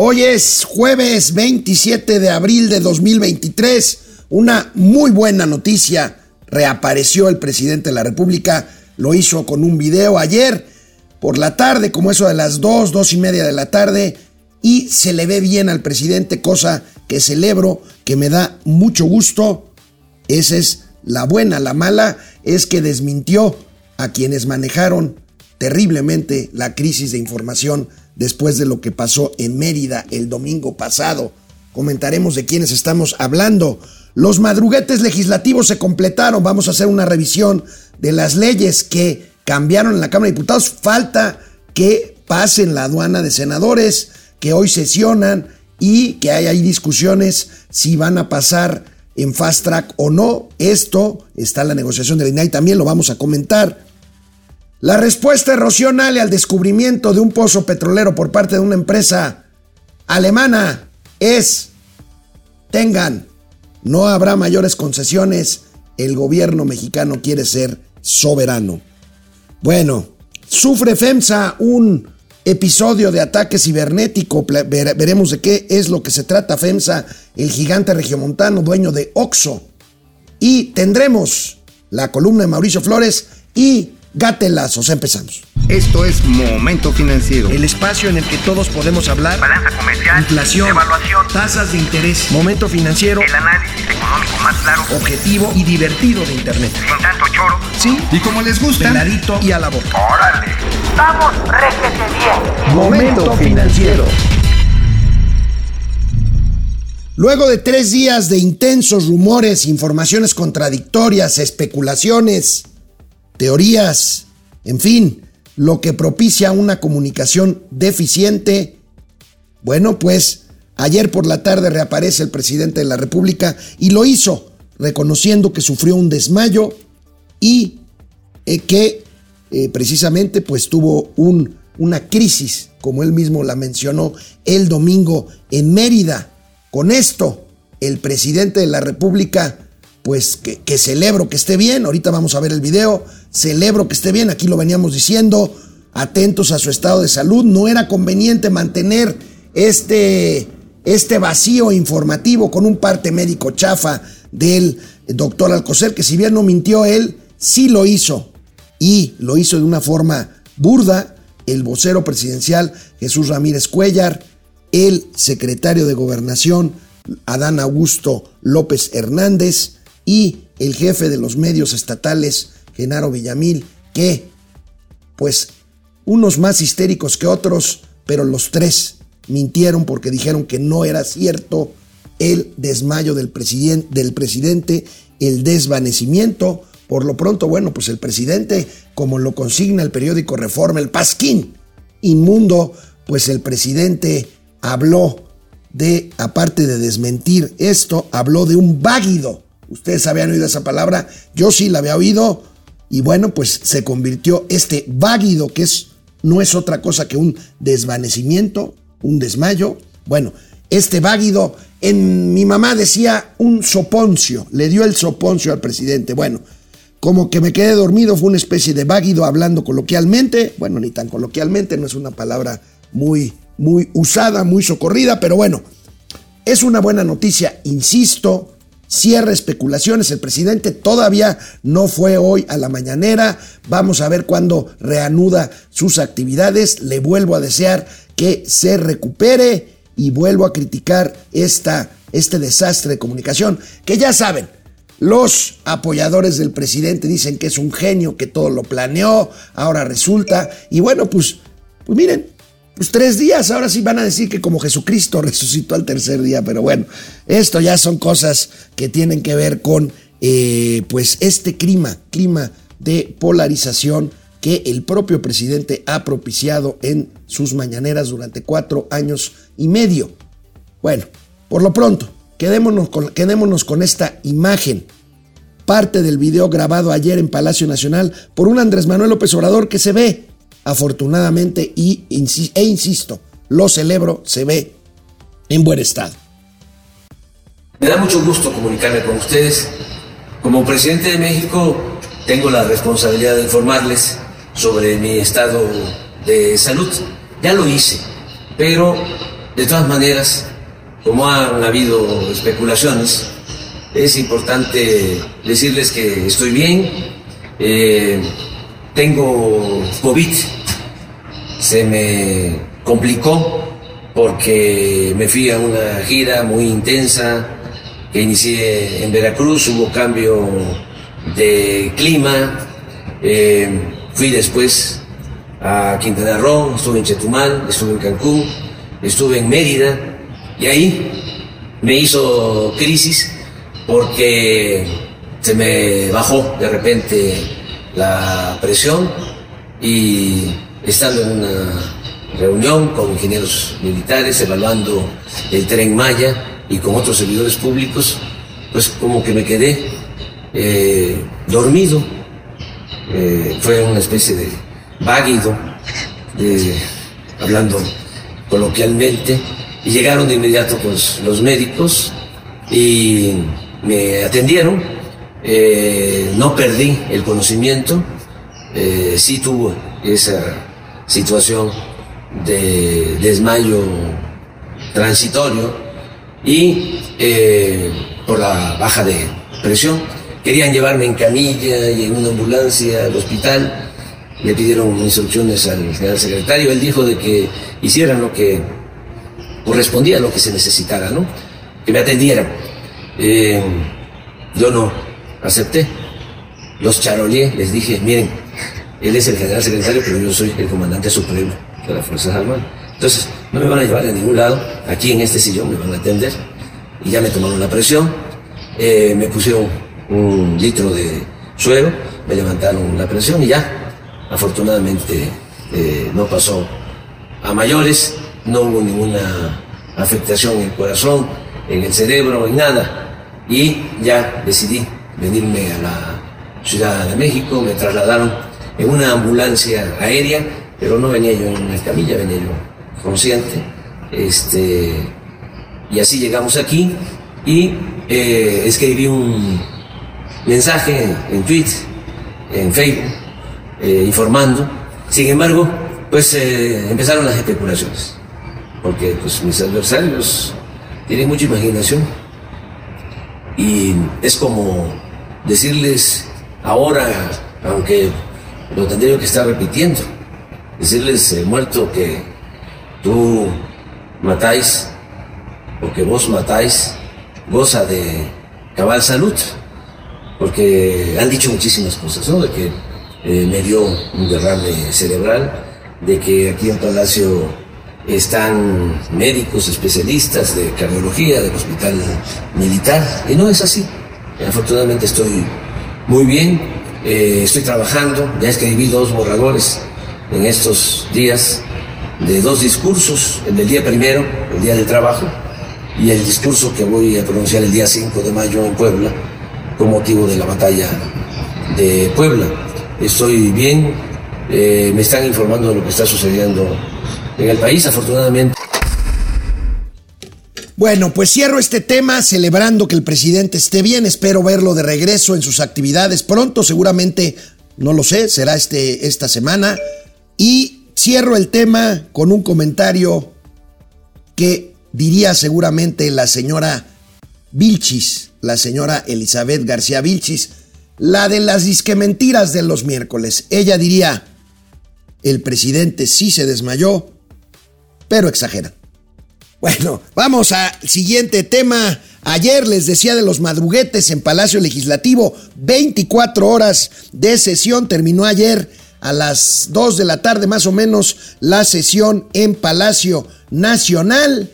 Hoy es jueves 27 de abril de 2023. Una muy buena noticia. Reapareció el presidente de la República. Lo hizo con un video ayer por la tarde, como eso de las 2, 2 y media de la tarde. Y se le ve bien al presidente, cosa que celebro, que me da mucho gusto. Esa es la buena. La mala es que desmintió a quienes manejaron terriblemente la crisis de información después de lo que pasó en Mérida el domingo pasado. Comentaremos de quiénes estamos hablando. Los madruguetes legislativos se completaron. Vamos a hacer una revisión de las leyes que cambiaron en la Cámara de Diputados. Falta que pasen la aduana de senadores, que hoy sesionan y que hay, discusiones si van a pasar en fast track o no. Esto está en la negociación del INAI, también lo vamos a comentar. La respuesta Rocío al descubrimiento de un pozo petrolero por parte de una empresa alemana es, tengan, no habrá mayores concesiones, el gobierno mexicano quiere ser soberano. Bueno, sufre FEMSA un episodio de ataque cibernético, veremos de qué es lo que se trata FEMSA, el gigante regiomontano dueño de OXO. Y tendremos la columna de Mauricio Flores y Gatelazos, empezamos. Esto es Momento Financiero. El espacio en el que todos podemos hablar. Balanza comercial. Inflación. Evaluación. Tasas de interés. Momento Financiero. El análisis económico más claro. Objetivo y divertido de Internet. Sin tanto choro. Sí. Y como les gusta. Peladito y a la boca. Órale. Vamos, réjete bien. Momento Financiero. Luego de tres días de intensos rumores, informaciones contradictorias, especulaciones, teorías, en fin, lo que propicia una comunicación deficiente. Bueno, pues ayer por la tarde reaparece el presidente de la República y lo hizo reconociendo que sufrió un desmayo y eh, que eh, precisamente pues tuvo un, una crisis, como él mismo la mencionó el domingo en Mérida. Con esto, el presidente de la República pues que, celebro que esté bien, ahorita vamos a ver el video, celebro que esté bien, aquí lo veníamos diciendo, atentos a su estado de salud, no era conveniente mantener este, este vacío informativo con un parte médico chafa del doctor Alcocer, que si bien no mintió él, sí lo hizo, y lo hizo de una forma burda, el vocero presidencial Jesús Ramírez Cuellar, el secretario de gobernación Adán Augusto López Hernández, y el jefe de los medios estatales, Genaro Villamil, que, pues, unos más histéricos que otros, pero los tres mintieron porque dijeron que no era cierto el desmayo del, presidente, el desvanecimiento. Por lo pronto, bueno, pues el presidente, como lo consigna el periódico Reforma, el Pasquín inmundo, pues el presidente habló de, aparte de desmentir esto, habló de un váguido. Ustedes habían oído esa palabra, yo sí la había oído y bueno, pues se convirtió este váguido que es no es otra cosa que un desvanecimiento, un desmayo. Bueno, este váguido en mi mamá decía un soponcio, le dio el soponcio al presidente. Bueno, como que me quedé dormido, fue una especie de váguido hablando coloquialmente, bueno, ni tan coloquialmente, no es una palabra muy muy usada, muy socorrida, pero bueno, es una buena noticia, insisto, cierra especulaciones. El presidente todavía no fue hoy a la mañanera. Vamos a ver cuándo reanuda sus actividades. Le vuelvo a desear que se recupere y vuelvo a criticar esta, este desastre de comunicación que ya saben. Los apoyadores del presidente dicen que es un genio, que todo lo planeó, ahora resulta. Y bueno, pues, pues miren, pues tres días, ahora sí van a decir que como Jesucristo resucitó al tercer día, pero bueno, esto ya son cosas que tienen que ver con eh, pues este clima, clima de polarización que el propio presidente ha propiciado en sus mañaneras durante cuatro años y medio. Bueno, por lo pronto, quedémonos con, quedémonos con esta imagen parte del video grabado ayer en Palacio Nacional por un Andrés Manuel López Obrador que se ve afortunadamente, y, e insisto, lo celebro, se ve en buen estado. Me da mucho gusto comunicarme con ustedes. Como presidente de México, tengo la responsabilidad de informarles sobre mi estado de salud. Ya lo hice, pero De todas maneras, como han habido especulaciones, es importante decirles que estoy bien, eh, tengo COVID, se me complicó porque me fui a una gira muy intensa. Que inicié en Veracruz, hubo cambio de clima, eh, fui después a Quintana Roo, estuve en Chetumal, estuve en Cancún, estuve en Mérida. Y ahí me hizo crisis porque se me bajó de repente la presión y estando en una reunión con ingenieros militares evaluando el tren Maya y con otros servidores públicos, pues como que me quedé eh, dormido. Eh, fue una especie de váguido, hablando coloquialmente, y llegaron de inmediato pues, los médicos y me atendieron. Eh, no perdí el conocimiento, sí tuve esa situación de desmayo transitorio y eh, por la baja de presión. Querían llevarme en camilla y en una ambulancia al hospital. Le pidieron instrucciones al general secretario. Él dijo de que hicieran lo que correspondía a lo que se necesitara, ¿no? Que me atendieran. Eh, yo no acepté. Los charolié, les dije, miren, él es el general secretario, pero yo soy el comandante supremo de las Fuerzas Armadas. Entonces, no me van a llevar a ningún lado, aquí en este sillón me van a atender. Y ya me tomaron la presión, eh, me pusieron un litro de suero, me levantaron la presión y ya, afortunadamente eh, no pasó a mayores, no hubo ninguna afectación en el corazón, en el cerebro, en nada. Y ya decidí venirme a la Ciudad de México, me trasladaron en una ambulancia aérea pero no venía yo en una camilla, venía yo consciente. Este, y así llegamos aquí y eh, escribí un mensaje en Twitter, en Facebook, eh, informando. Sin embargo, pues eh, empezaron las especulaciones, porque pues, mis adversarios tienen mucha imaginación y es como decirles ahora, aunque lo tendría que estar repitiendo, decirles, eh, muerto, que tú matáis o que vos matáis, goza de cabal salud, porque han dicho muchísimas cosas, ¿no? De que eh, me dio un derrame cerebral, de que aquí en Palacio están médicos especialistas de cardiología del hospital militar, y no es así. Afortunadamente estoy muy bien, eh, estoy trabajando, ya escribí dos borradores en estos días de dos discursos, el del día primero, el día del trabajo, y el discurso que voy a pronunciar el día 5 de mayo en Puebla, con motivo de la batalla de Puebla. Estoy bien, eh, me están informando de lo que está sucediendo en el país, afortunadamente. Bueno, pues cierro este tema celebrando que el presidente esté bien. Espero verlo de regreso en sus actividades pronto, seguramente, no lo sé, será este, esta semana. Y cierro el tema con un comentario que diría seguramente la señora Vilchis, la señora Elizabeth García Vilchis, la de las disque mentiras de los miércoles. Ella diría, el presidente sí se desmayó, pero exagera. Bueno, vamos al siguiente tema. Ayer les decía de los madruguetes en Palacio Legislativo, 24 horas de sesión, terminó ayer a las 2 de la tarde más o menos la sesión en Palacio Nacional.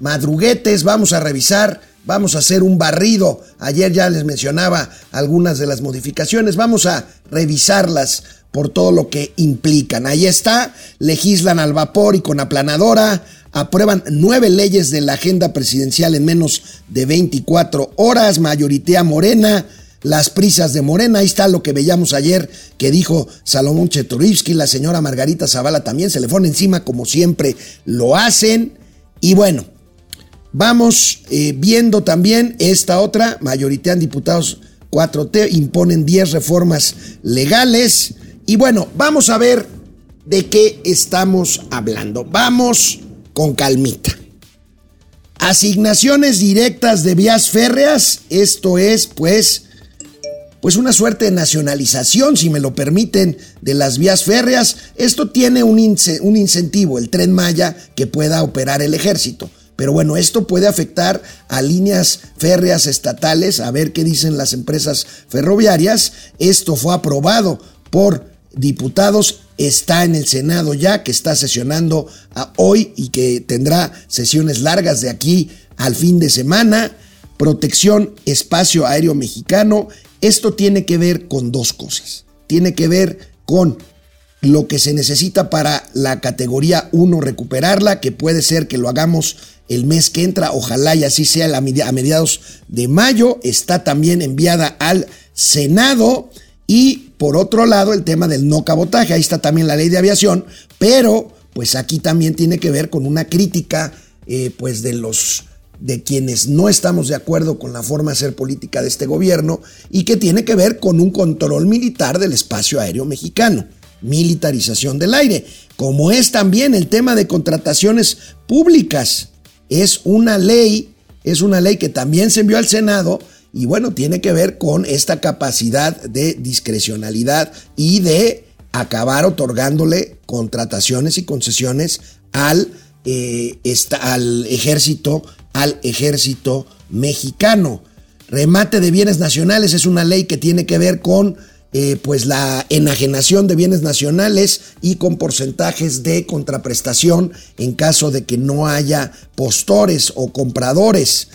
Madruguetes, vamos a revisar, vamos a hacer un barrido. Ayer ya les mencionaba algunas de las modificaciones, vamos a revisarlas por todo lo que implican. Ahí está, legislan al vapor y con aplanadora, aprueban nueve leyes de la agenda presidencial en menos de 24 horas, mayoría morena las prisas de Morena. Ahí está lo que veíamos ayer que dijo Salomón Chetorivsky, la señora Margarita Zavala también se le pone encima como siempre lo hacen. Y bueno, vamos eh, viendo también esta otra, mayoría en diputados 4T, imponen 10 reformas legales. Y bueno, vamos a ver de qué estamos hablando. Vamos con calmita. Asignaciones directas de vías férreas, esto es pues pues una suerte de nacionalización, si me lo permiten, de las vías férreas. Esto tiene un, un incentivo, el tren Maya, que pueda operar el ejército. Pero bueno, esto puede afectar a líneas férreas estatales, a ver qué dicen las empresas ferroviarias. Esto fue aprobado por diputados, está en el Senado ya, que está sesionando hoy y que tendrá sesiones largas de aquí al fin de semana. Protección Espacio Aéreo Mexicano. Esto tiene que ver con dos cosas. Tiene que ver con lo que se necesita para la categoría 1 recuperarla, que puede ser que lo hagamos el mes que entra, ojalá y así sea a mediados de mayo, está también enviada al Senado y por otro lado el tema del no cabotaje, ahí está también la ley de aviación, pero pues aquí también tiene que ver con una crítica eh, pues de los de quienes no estamos de acuerdo con la forma de hacer política de este gobierno y que tiene que ver con un control militar del espacio aéreo mexicano, militarización del aire, como es también el tema de contrataciones públicas es una ley, es una ley que también se envió al Senado y bueno, tiene que ver con esta capacidad de discrecionalidad y de acabar otorgándole contrataciones y concesiones al, eh, al ejército, al ejército mexicano. Remate de bienes nacionales es una ley que tiene que ver con eh, pues la enajenación de bienes nacionales y con porcentajes de contraprestación en caso de que no haya postores o compradores.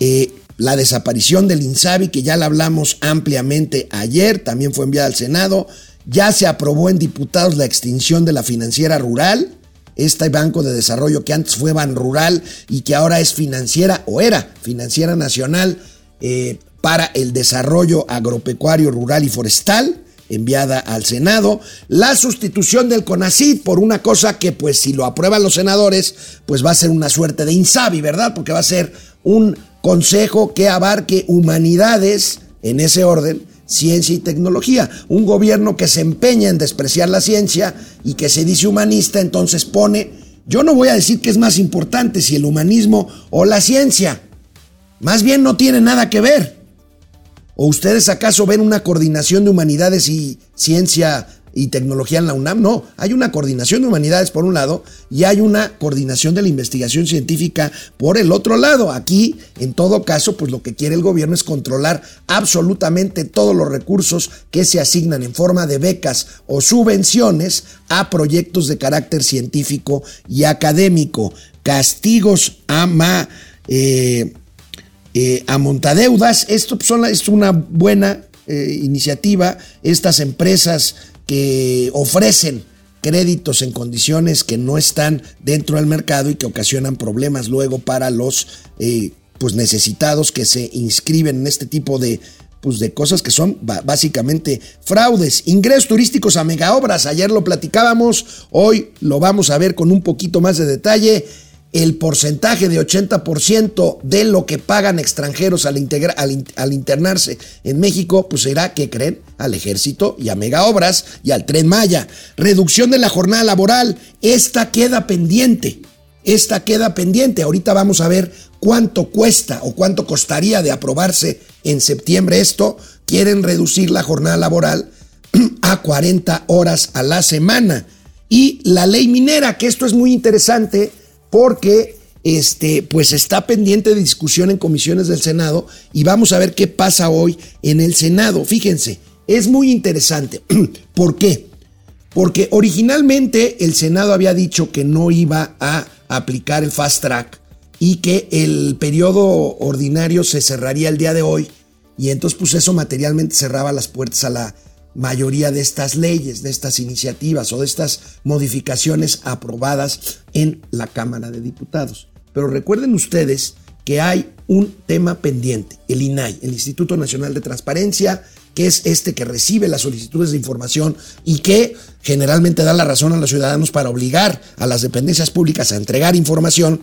Eh, la desaparición del INSABI, que ya la hablamos ampliamente ayer, también fue enviada al Senado. Ya se aprobó en diputados la extinción de la financiera rural, este banco de desarrollo que antes fue Ban Rural y que ahora es financiera o era financiera nacional. Eh, para el desarrollo agropecuario, rural y forestal, enviada al Senado, la sustitución del CONACID por una cosa que pues si lo aprueban los senadores, pues va a ser una suerte de INSABI, ¿verdad? Porque va a ser un consejo que abarque humanidades en ese orden, ciencia y tecnología. Un gobierno que se empeña en despreciar la ciencia y que se dice humanista, entonces pone, yo no voy a decir que es más importante si el humanismo o la ciencia, más bien no tiene nada que ver. ¿O ustedes acaso ven una coordinación de humanidades y ciencia y tecnología en la UNAM? No, hay una coordinación de humanidades por un lado y hay una coordinación de la investigación científica por el otro lado. Aquí, en todo caso, pues lo que quiere el gobierno es controlar absolutamente todos los recursos que se asignan en forma de becas o subvenciones a proyectos de carácter científico y académico. Castigos a ma... Eh, eh, a montadeudas. Esto son, es una buena eh, iniciativa. Estas empresas que ofrecen créditos en condiciones que no están dentro del mercado y que ocasionan problemas luego para los eh, pues necesitados que se inscriben en este tipo de, pues de cosas que son básicamente fraudes. Ingresos turísticos a megaobras, ayer lo platicábamos, hoy lo vamos a ver con un poquito más de detalle el porcentaje de 80% de lo que pagan extranjeros al, al, internarse en México, pues será, ¿qué creen? Al ejército y a megaobras y al tren Maya. Reducción de la jornada laboral, esta queda pendiente. Esta queda pendiente. Ahorita vamos a ver cuánto cuesta o cuánto costaría de aprobarse en septiembre esto. Quieren reducir la jornada laboral a 40 horas a la semana. Y la ley minera, que esto es muy interesante porque este, pues está pendiente de discusión en comisiones del Senado y vamos a ver qué pasa hoy en el Senado. Fíjense, es muy interesante. ¿Por qué? Porque originalmente el Senado había dicho que no iba a aplicar el fast track y que el periodo ordinario se cerraría el día de hoy y entonces pues eso materialmente cerraba las puertas a la mayoría de estas leyes, de estas iniciativas o de estas modificaciones aprobadas en la Cámara de Diputados. Pero recuerden ustedes que hay un tema pendiente, el INAI, el Instituto Nacional de Transparencia, que es este que recibe las solicitudes de información y que generalmente da la razón a los ciudadanos para obligar a las dependencias públicas a entregar información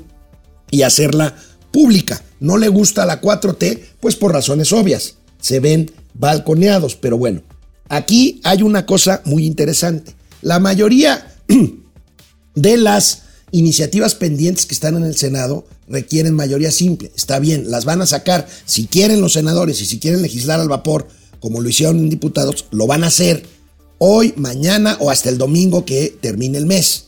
y hacerla pública. No le gusta la 4T, pues por razones obvias. Se ven balconeados, pero bueno, Aquí hay una cosa muy interesante. La mayoría de las iniciativas pendientes que están en el Senado requieren mayoría simple. Está bien, las van a sacar. Si quieren los senadores y si quieren legislar al vapor, como lo hicieron en diputados, lo van a hacer hoy, mañana o hasta el domingo que termine el mes.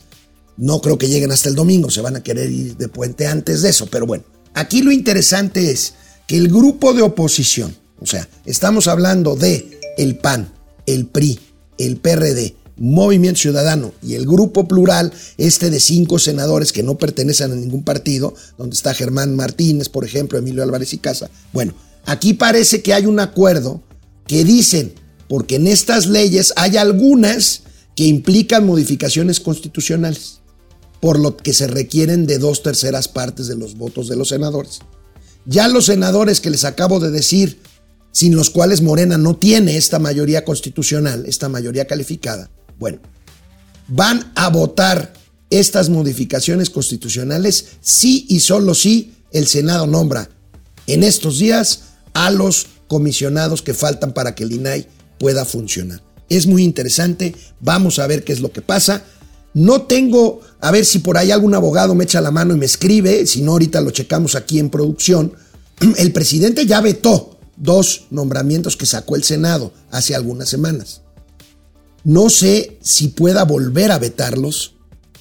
No creo que lleguen hasta el domingo, se van a querer ir de puente antes de eso, pero bueno, aquí lo interesante es que el grupo de oposición, o sea, estamos hablando de el PAN, el PRI, el PRD, Movimiento Ciudadano y el grupo plural, este de cinco senadores que no pertenecen a ningún partido, donde está Germán Martínez, por ejemplo, Emilio Álvarez y Casa. Bueno, aquí parece que hay un acuerdo que dicen, porque en estas leyes hay algunas que implican modificaciones constitucionales, por lo que se requieren de dos terceras partes de los votos de los senadores. Ya los senadores que les acabo de decir, sin los cuales Morena no tiene esta mayoría constitucional, esta mayoría calificada, bueno, van a votar estas modificaciones constitucionales si y solo si el Senado nombra en estos días a los comisionados que faltan para que el INAI pueda funcionar. Es muy interesante, vamos a ver qué es lo que pasa. No tengo, a ver si por ahí algún abogado me echa la mano y me escribe, si no ahorita lo checamos aquí en producción. El presidente ya vetó dos nombramientos que sacó el Senado hace algunas semanas. No sé si pueda volver a vetarlos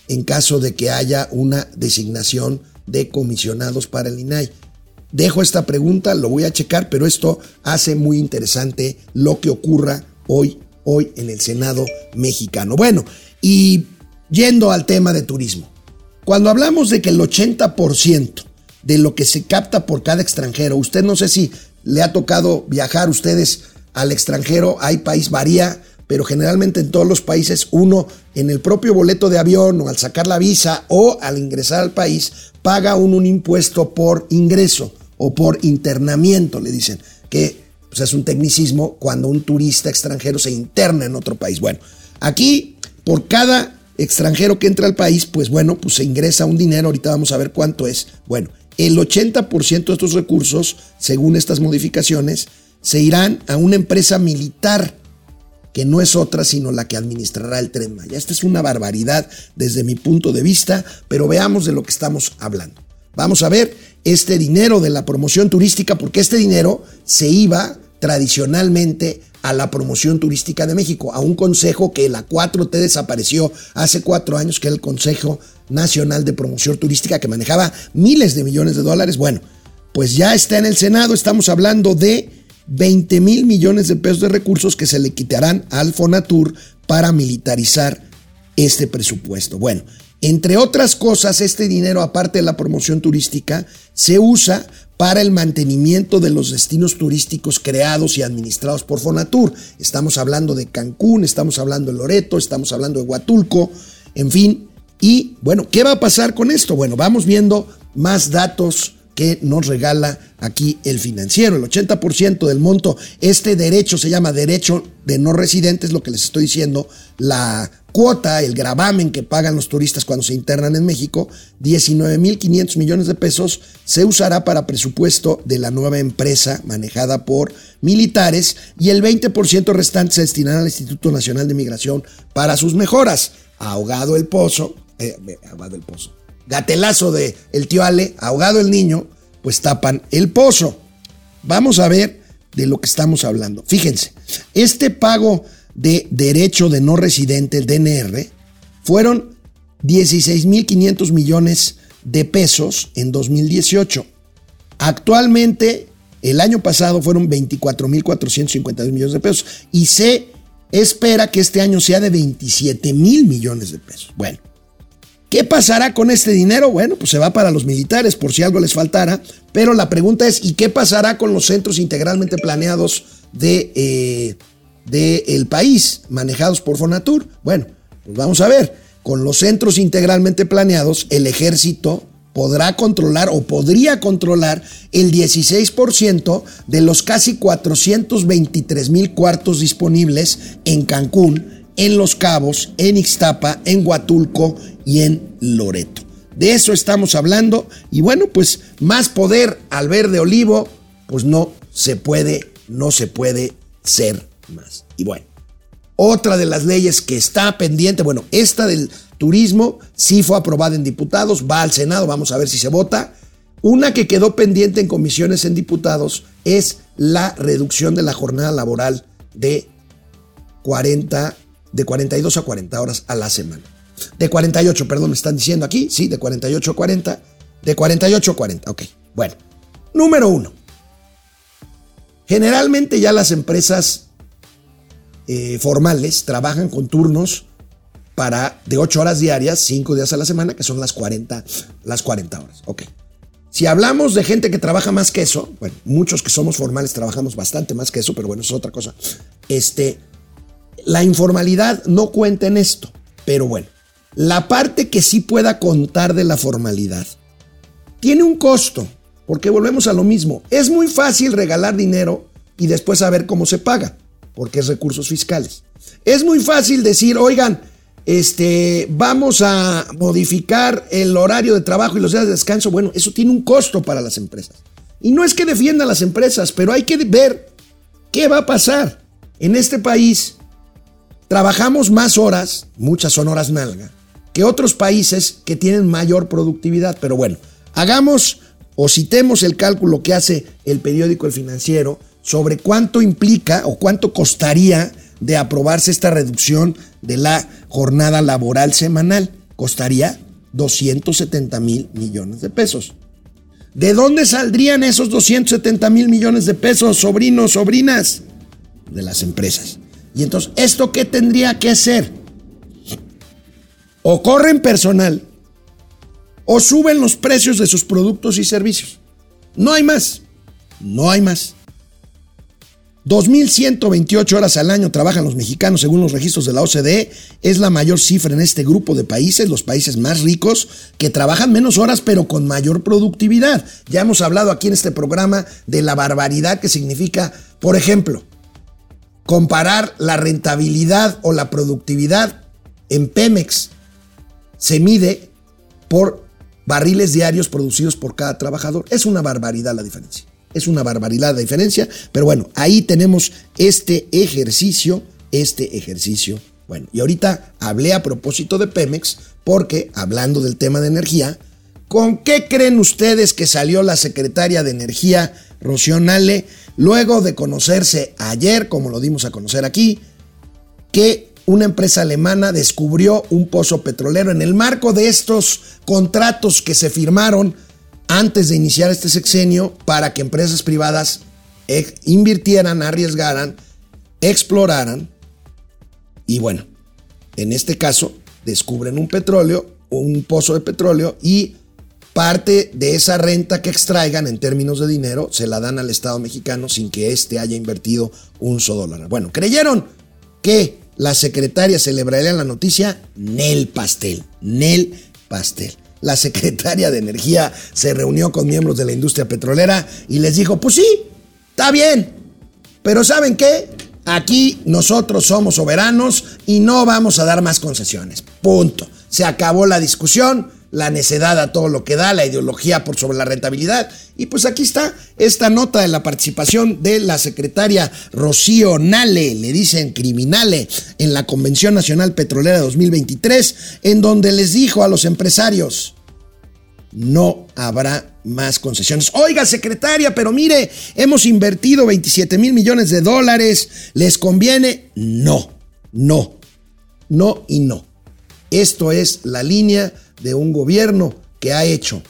en caso de que haya una designación de comisionados para el INAI. Dejo esta pregunta, lo voy a checar, pero esto hace muy interesante lo que ocurra hoy, hoy en el Senado mexicano. Bueno, y yendo al tema de turismo. Cuando hablamos de que el 80% de lo que se capta por cada extranjero, usted no sé si le ha tocado viajar ustedes al extranjero, hay país, varía, pero generalmente en todos los países uno en el propio boleto de avión o al sacar la visa o al ingresar al país paga un, un impuesto por ingreso o por internamiento, le dicen, que pues, es un tecnicismo cuando un turista extranjero se interna en otro país. Bueno, aquí por cada extranjero que entra al país, pues bueno, pues se ingresa un dinero, ahorita vamos a ver cuánto es. Bueno, el 80% de estos recursos, según estas modificaciones, se irán a una empresa militar que no es otra sino la que administrará el tren Maya. Esta es una barbaridad desde mi punto de vista, pero veamos de lo que estamos hablando. Vamos a ver este dinero de la promoción turística, porque este dinero se iba tradicionalmente a la promoción turística de México, a un consejo que la 4T desapareció hace cuatro años, que era el Consejo Nacional de Promoción Turística, que manejaba miles de millones de dólares. Bueno, pues ya está en el Senado, estamos hablando de 20 mil millones de pesos de recursos que se le quitarán al Fonatur para militarizar este presupuesto. Bueno, entre otras cosas, este dinero, aparte de la promoción turística, se usa para el mantenimiento de los destinos turísticos creados y administrados por Fonatur. Estamos hablando de Cancún, estamos hablando de Loreto, estamos hablando de Huatulco, en fin. Y bueno, ¿qué va a pasar con esto? Bueno, vamos viendo más datos que nos regala aquí el financiero. El 80% del monto, este derecho se llama derecho de no residentes, lo que les estoy diciendo, la cuota, el gravamen que pagan los turistas cuando se internan en México, 19.500 millones de pesos, se usará para presupuesto de la nueva empresa manejada por militares y el 20% restante se destinará al Instituto Nacional de Migración para sus mejoras. Ahogado el pozo, eh, ahogado el pozo, gatelazo de el tío Ale, ahogado el niño, pues tapan el pozo. Vamos a ver de lo que estamos hablando. Fíjense, este pago de derecho de no residente, el DNR, fueron 16.500 millones de pesos en 2018. Actualmente, el año pasado fueron 24.452 millones de pesos y se espera que este año sea de 27 mil millones de pesos. Bueno, ¿qué pasará con este dinero? Bueno, pues se va para los militares por si algo les faltara, pero la pregunta es, ¿y qué pasará con los centros integralmente planeados de... Eh, del país manejados por Fonatur. Bueno, pues vamos a ver, con los centros integralmente planeados, el ejército podrá controlar o podría controlar el 16% de los casi 423 mil cuartos disponibles en Cancún, en Los Cabos, en Ixtapa, en Huatulco y en Loreto. De eso estamos hablando y bueno, pues más poder al verde olivo, pues no se puede, no se puede ser más. Y bueno, otra de las leyes que está pendiente, bueno, esta del turismo, sí fue aprobada en diputados, va al Senado, vamos a ver si se vota. Una que quedó pendiente en comisiones en diputados es la reducción de la jornada laboral de 40, de 42 a 40 horas a la semana. De 48, perdón, me están diciendo aquí, sí, de 48 a 40, de 48 a 40, ok. Bueno, número uno. Generalmente ya las empresas eh, formales trabajan con turnos para de 8 horas diarias, 5 días a la semana, que son las 40, las 40 horas. Ok. Si hablamos de gente que trabaja más que eso, bueno, muchos que somos formales trabajamos bastante más que eso, pero bueno, es otra cosa. Este, la informalidad no cuenta en esto, pero bueno, la parte que sí pueda contar de la formalidad tiene un costo, porque volvemos a lo mismo. Es muy fácil regalar dinero y después saber cómo se paga, porque es recursos fiscales. Es muy fácil decir, oigan, este, vamos a modificar el horario de trabajo y los días de descanso. Bueno, eso tiene un costo para las empresas. Y no es que defiendan las empresas, pero hay que ver qué va a pasar. En este país trabajamos más horas, muchas son horas nalga, que otros países que tienen mayor productividad. Pero bueno, hagamos o citemos el cálculo que hace el periódico El Financiero sobre cuánto implica o cuánto costaría de aprobarse esta reducción de la jornada laboral semanal. Costaría 270 mil millones de pesos. ¿De dónde saldrían esos 270 mil millones de pesos, sobrinos, sobrinas? De las empresas. Y entonces, ¿esto qué tendría que hacer? O corren personal, o suben los precios de sus productos y servicios. No hay más. No hay más. 2.128 horas al año trabajan los mexicanos según los registros de la OCDE. Es la mayor cifra en este grupo de países, los países más ricos, que trabajan menos horas pero con mayor productividad. Ya hemos hablado aquí en este programa de la barbaridad que significa, por ejemplo, comparar la rentabilidad o la productividad en Pemex. Se mide por barriles diarios producidos por cada trabajador. Es una barbaridad la diferencia. Es una barbaridad la diferencia, pero bueno, ahí tenemos este ejercicio, este ejercicio. Bueno, y ahorita hablé a propósito de Pemex, porque hablando del tema de energía, ¿con qué creen ustedes que salió la secretaria de Energía, Rocío luego de conocerse ayer, como lo dimos a conocer aquí, que una empresa alemana descubrió un pozo petrolero en el marco de estos contratos que se firmaron antes de iniciar este sexenio para que empresas privadas invirtieran, arriesgaran, exploraran y bueno, en este caso descubren un petróleo, un pozo de petróleo y parte de esa renta que extraigan en términos de dinero se la dan al Estado mexicano sin que éste haya invertido un solo dólar. Bueno, creyeron que la secretaria celebraría la noticia, Nel Pastel, Nel Pastel la secretaria de Energía se reunió con miembros de la industria petrolera y les dijo, pues sí, está bien, pero ¿saben qué? Aquí nosotros somos soberanos y no vamos a dar más concesiones. Punto. Se acabó la discusión, la necedad a todo lo que da, la ideología por sobre la rentabilidad. Y pues aquí está esta nota de la participación de la secretaria Rocío Nale, le dicen criminale, en la Convención Nacional Petrolera 2023, en donde les dijo a los empresarios, no habrá más concesiones. Oiga, secretaria, pero mire, hemos invertido 27 mil millones de dólares. ¿Les conviene? No, no, no y no. Esto es la línea de un gobierno que ha hecho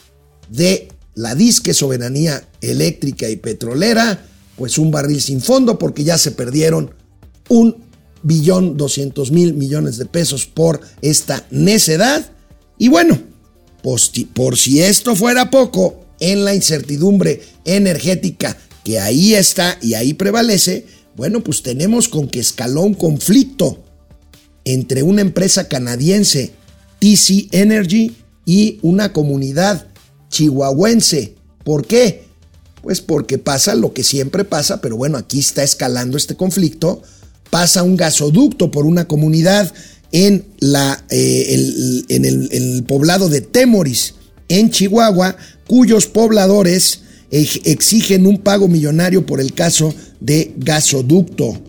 de la disque soberanía eléctrica y petrolera, pues un barril sin fondo, porque ya se perdieron un billón doscientos mil millones de pesos por esta necedad. Y bueno, por si esto fuera poco, en la incertidumbre energética que ahí está y ahí prevalece, bueno, pues tenemos con que escaló un conflicto entre una empresa canadiense, TC Energy, y una comunidad chihuahuense. ¿Por qué? Pues porque pasa lo que siempre pasa, pero bueno, aquí está escalando este conflicto. Pasa un gasoducto por una comunidad en, la, eh, el, en el, poblado de Temoris, en Chihuahua, cuyos pobladores exigen un pago millonario por el caso de gasoducto.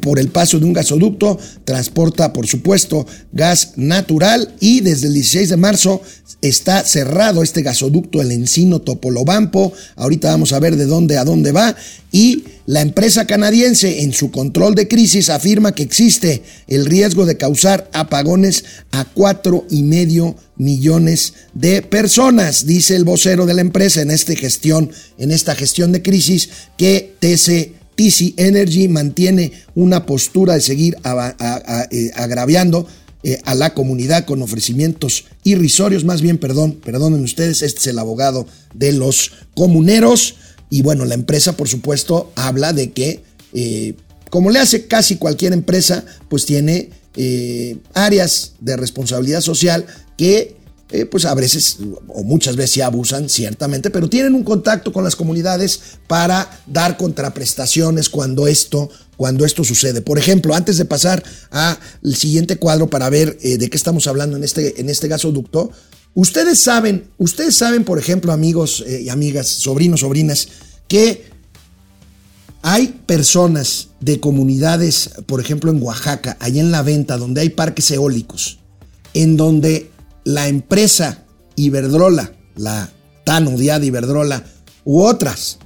Por, el paso de un gasoducto, transporta por supuesto gas natural y desde el 16 de marzo está cerrado este gasoducto, el Encino Topolobampo. Ahorita vamos a ver de dónde a dónde va. Y la empresa canadiense en su control de crisis afirma que existe el riesgo de causar apagones a cuatro y medio millones de personas, dice el vocero de la empresa en, este gestión, en esta gestión de crisis que TC TC Energy mantiene una postura de seguir eh, agraviando eh, a la comunidad con ofrecimientos irrisorios, más bien, perdón, perdonen ustedes, este es el abogado de los comuneros. Y bueno, la empresa, por supuesto, habla de que, eh, como le hace casi cualquier empresa, pues tiene áreas de responsabilidad social que eh, pues a veces o muchas veces abusan, ciertamente, pero tienen un contacto con las comunidades para dar contraprestaciones cuando esto, cuando esto sucede. Por ejemplo, antes de pasar al siguiente cuadro para ver eh, de qué estamos hablando en este, en este gasoducto, ustedes saben, ustedes saben, por ejemplo, amigos eh, y amigas, sobrinos, sobrinas, que hay personas de comunidades, por ejemplo en Oaxaca, allá en la venta, donde hay parques eólicos, en donde la empresa Iberdrola, la tan odiada Iberdrola, u otras,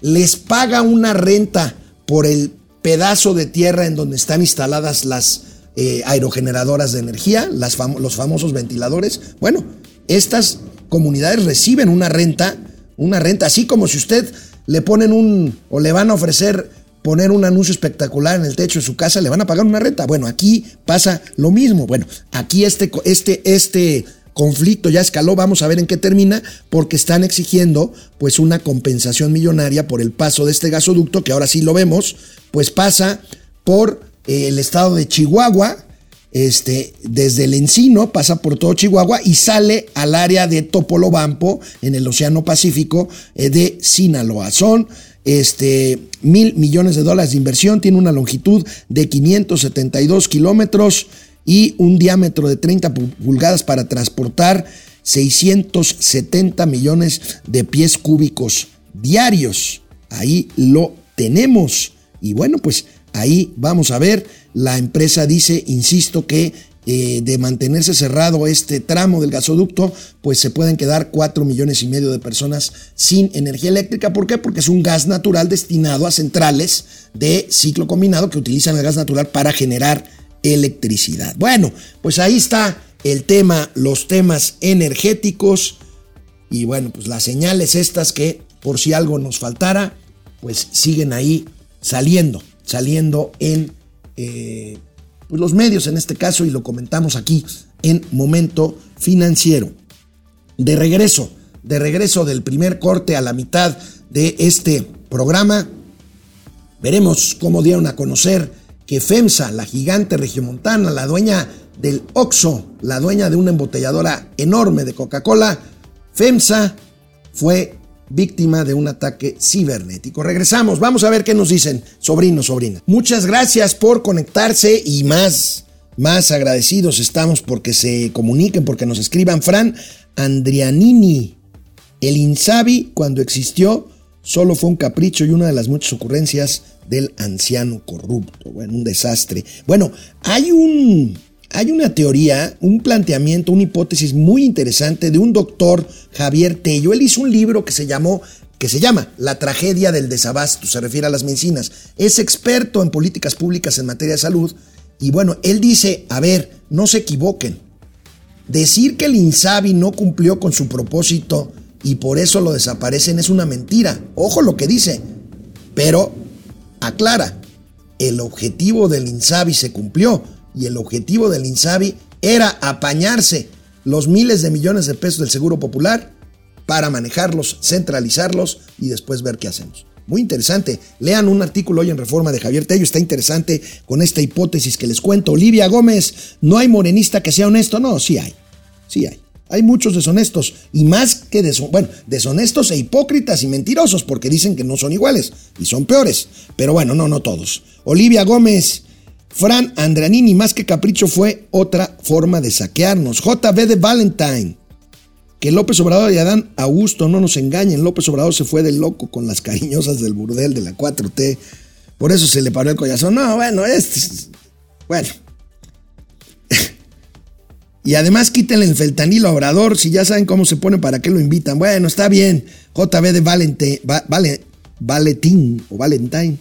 les paga una renta por el pedazo de tierra en donde están instaladas las eh, aerogeneradoras de energía, los famosos ventiladores. Bueno, estas comunidades reciben una renta, una renta, así como si usted le ponen un, o le van a ofrecer poner un anuncio espectacular en el techo de su casa, le van a pagar una renta. Bueno, aquí pasa lo mismo. Bueno, aquí este, este, este conflicto ya escaló, vamos a ver en qué termina, porque están exigiendo pues una compensación millonaria por el paso de este gasoducto, que ahora sí lo vemos, pues pasa por eh, el estado de Chihuahua, este, desde el Encino, pasa por todo Chihuahua y sale al área de Topolobampo, en el Océano Pacífico eh, de Sinaloa. Son este, mil millones de dólares de inversión, tiene una longitud de 572 kilómetros y un diámetro de 30 pulgadas para transportar 670 millones de pies cúbicos diarios. Ahí lo tenemos. Y bueno, pues ahí vamos a ver. La empresa dice, insisto, que eh, de mantenerse cerrado este tramo del gasoducto, pues se pueden quedar 4 millones y medio de personas sin energía eléctrica. ¿Por qué? Porque es un gas natural destinado a centrales de ciclo combinado que utilizan el gas natural para generar electricidad. Bueno, pues ahí está el tema, los temas energéticos y bueno, pues las señales estas que por si algo nos faltara, pues siguen ahí saliendo, saliendo en eh, pues los medios en este caso y lo comentamos aquí en Momento Financiero. De regreso, de regreso del primer corte a la mitad de este programa, veremos cómo dieron a conocer que FEMSA, la gigante regiomontana, la dueña del OXO, la dueña de una embotelladora enorme de Coca-Cola, FEMSA fue víctima de un ataque cibernético. Regresamos, vamos a ver qué nos dicen sobrinos, sobrinas. Muchas gracias por conectarse y más, más agradecidos estamos porque se comuniquen, porque nos escriban. Fran Andrianini, el Insabi cuando existió solo fue un capricho y una de las muchas ocurrencias del anciano corrupto. Bueno, un desastre. Bueno, hay un hay una teoría, un planteamiento, una hipótesis muy interesante de un doctor Javier Tello. Él hizo un libro que se llamó que se llama La tragedia del desabasto, se refiere a las medicinas. Es experto en políticas públicas en materia de salud y bueno, él dice, a ver, no se equivoquen. Decir que el INSABI no cumplió con su propósito y por eso lo desaparecen es una mentira. Ojo lo que dice. Pero aclara, el objetivo del INSABI se cumplió y el objetivo del INSABI era apañarse los miles de millones de pesos del Seguro Popular para manejarlos, centralizarlos y después ver qué hacemos. Muy interesante. Lean un artículo hoy en Reforma de Javier Tello. Está interesante con esta hipótesis que les cuento. Olivia Gómez, ¿no hay morenista que sea honesto? No, sí hay. Sí hay. Hay muchos deshonestos y más que deshonestos, bueno, deshonestos e hipócritas y mentirosos porque dicen que no son iguales y son peores. Pero bueno, no, no todos. Olivia Gómez, Fran Andranini, más que capricho, fue otra forma de saquearnos. JB de Valentine. Que López Obrador y Adán Augusto no nos engañen. López Obrador se fue de loco con las cariñosas del burdel de la 4T. por eso se le paró el corazón. No, bueno, es. Bueno. Y además quítenle el feltanilo a Obrador, si ya saben cómo se pone, ¿para qué lo invitan? Bueno, está bien. JB de Valente, Va- o Valentine.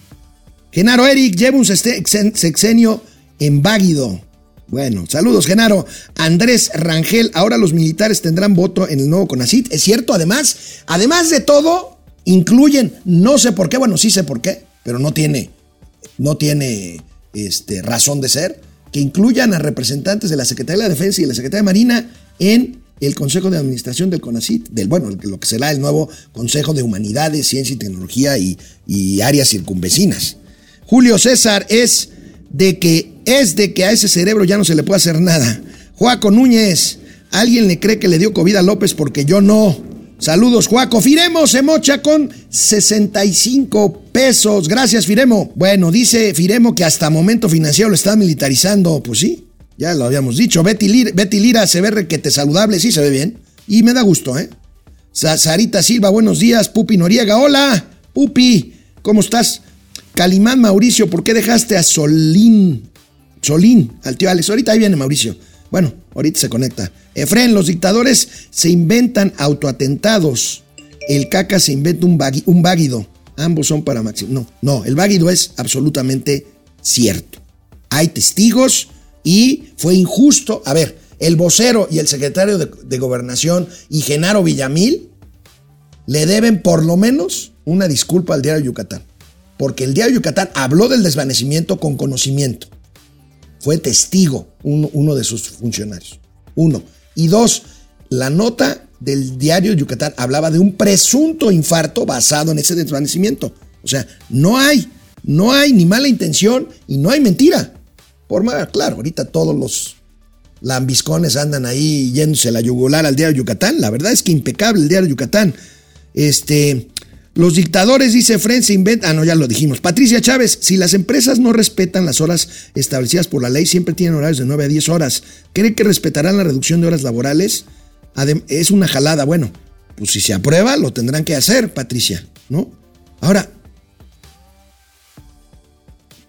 Genaro Eric lleva un sexenio inválido. Bueno, saludos, Genaro. Andrés Rangel, ahora los militares tendrán voto en el nuevo CONACIT. Es cierto, además, además de todo, incluyen, no sé por qué, bueno, sí sé por qué, pero no tiene, no tiene este, razón de ser, que incluyan a representantes de la Secretaría de la Defensa y de la Secretaría de Marina en el Consejo de Administración del CONACIT, del, bueno, lo que será el nuevo Consejo de Humanidades, Ciencia y Tecnología y áreas circunvecinas. Julio César es de que es de que a ese cerebro ya no se le puede hacer nada. Juaco Núñez, ¿alguien le cree que le dio COVID a López porque yo no? Saludos, Juaco. Firemo se mocha con 65 pesos. Gracias, Firemo. Bueno, dice Firemo que hasta momento financiero lo está militarizando. Pues sí, ya lo habíamos dicho. Betty Lira, Betty Lira se ve requete saludable, sí se ve bien. Y me da gusto, ¿eh? Sa- Sarita Silva, buenos días. Pupi Noriega, hola. Pupi, ¿cómo estás? Calimán Mauricio, ¿por qué dejaste a Solín? Solín, al tío Alex. Ahorita ahí viene Mauricio. Bueno, ahorita se conecta. Efren, los dictadores se inventan autoatentados. El caca se inventa un, bagui- váguido. Ambos son para Máximo. No, no, el váguido es absolutamente cierto. Hay testigos y fue injusto. A ver, el vocero y el secretario de, de Gobernación y Genaro Villamil le deben por lo menos una disculpa al diario Yucatán. Porque el diario Yucatán habló del desvanecimiento con conocimiento. Fue testigo uno, uno de sus funcionarios. Uno. Y dos, la nota del diario Yucatán hablaba de un presunto infarto basado en ese desvanecimiento. O sea, no hay, no hay ni mala intención y no hay mentira. Por más, claro, ahorita todos los lambiscones andan ahí yéndose la yugular al diario Yucatán. La verdad es que impecable el diario Yucatán. Este, los dictadores, dice Fren, se inventan. Ah, no, ya lo dijimos. Patricia Chávez, si las empresas no respetan las horas establecidas por la ley, siempre tienen horarios de 9 a 10 horas. ¿Cree que respetarán la reducción de horas laborales? Es una jalada. Bueno, pues si se aprueba, lo tendrán que hacer, Patricia, ¿no? Ahora,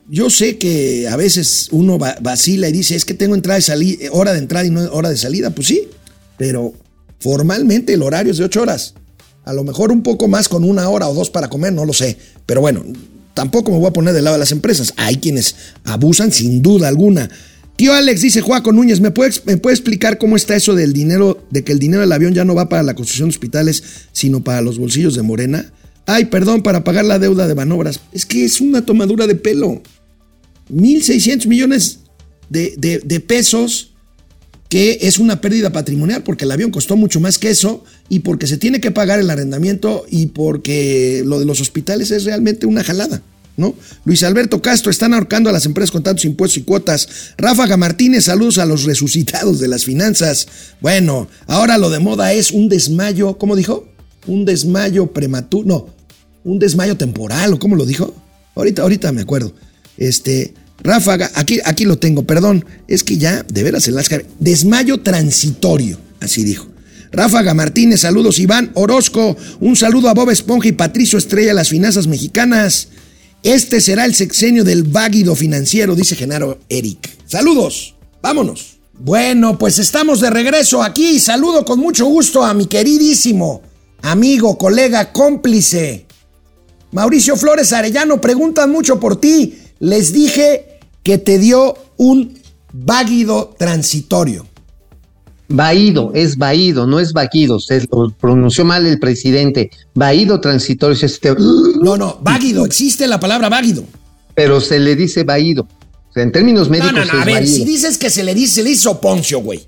yo sé que a veces uno va- vacila y dice, es que tengo entrada y hora de entrada y no hora de salida. Pues sí, pero formalmente el horario es de 8 horas. A lo mejor un poco más con una hora o dos para comer, no lo sé. Pero bueno, tampoco me voy a poner del lado de las empresas. Hay quienes abusan sin duda alguna. Tío Alex dice Juaco Núñez, ¿me puede, ¿me explicar cómo está eso del dinero, de que el dinero del avión ya no va para la construcción de hospitales, sino para los bolsillos de Morena? Ay, perdón, para pagar la deuda de Banobras. Es que es una tomadura de pelo. 1.600 millones de- de pesos, que es una pérdida patrimonial, porque el avión costó mucho más que eso, y porque se tiene que pagar el arrendamiento, y porque lo de los hospitales es realmente una jalada. ¿No? Luis Alberto Castro, están ahorcando a las empresas con tantos impuestos y cuotas. Ráfaga Martínez, saludos a los resucitados de las finanzas. Bueno, ahora lo de moda es un desmayo, ¿cómo dijo? Un desmayo prematuro, no, un desmayo temporal, ¿o cómo lo dijo? Ahorita, ahorita me acuerdo. Este, Ráfaga, aquí, aquí lo tengo, perdón, es que ya, de veras, se las cabe. Desmayo transitorio, así dijo. Ráfaga Martínez, saludos. Iván Orozco, un saludo a Bob Esponja y Patricio Estrella, las finanzas mexicanas. Este será el sexenio del váguido financiero, dice Genaro Eric. Saludos, vámonos. Bueno, pues estamos de regreso aquí. Saludo con mucho gusto a mi queridísimo amigo, colega, cómplice, Mauricio Flores Arellano, preguntan mucho por ti. Les dije que te dio un váguido transitorio. Vaído, es vaído, no es vaquido, se lo pronunció mal el presidente. Vaído transitorio es este, No, no, váguido, existe la palabra váguido. pero se le dice vaído. O sea, en términos No, médicos no, no, a es ver, si dices que se le dice, se le dice soponcio, güey.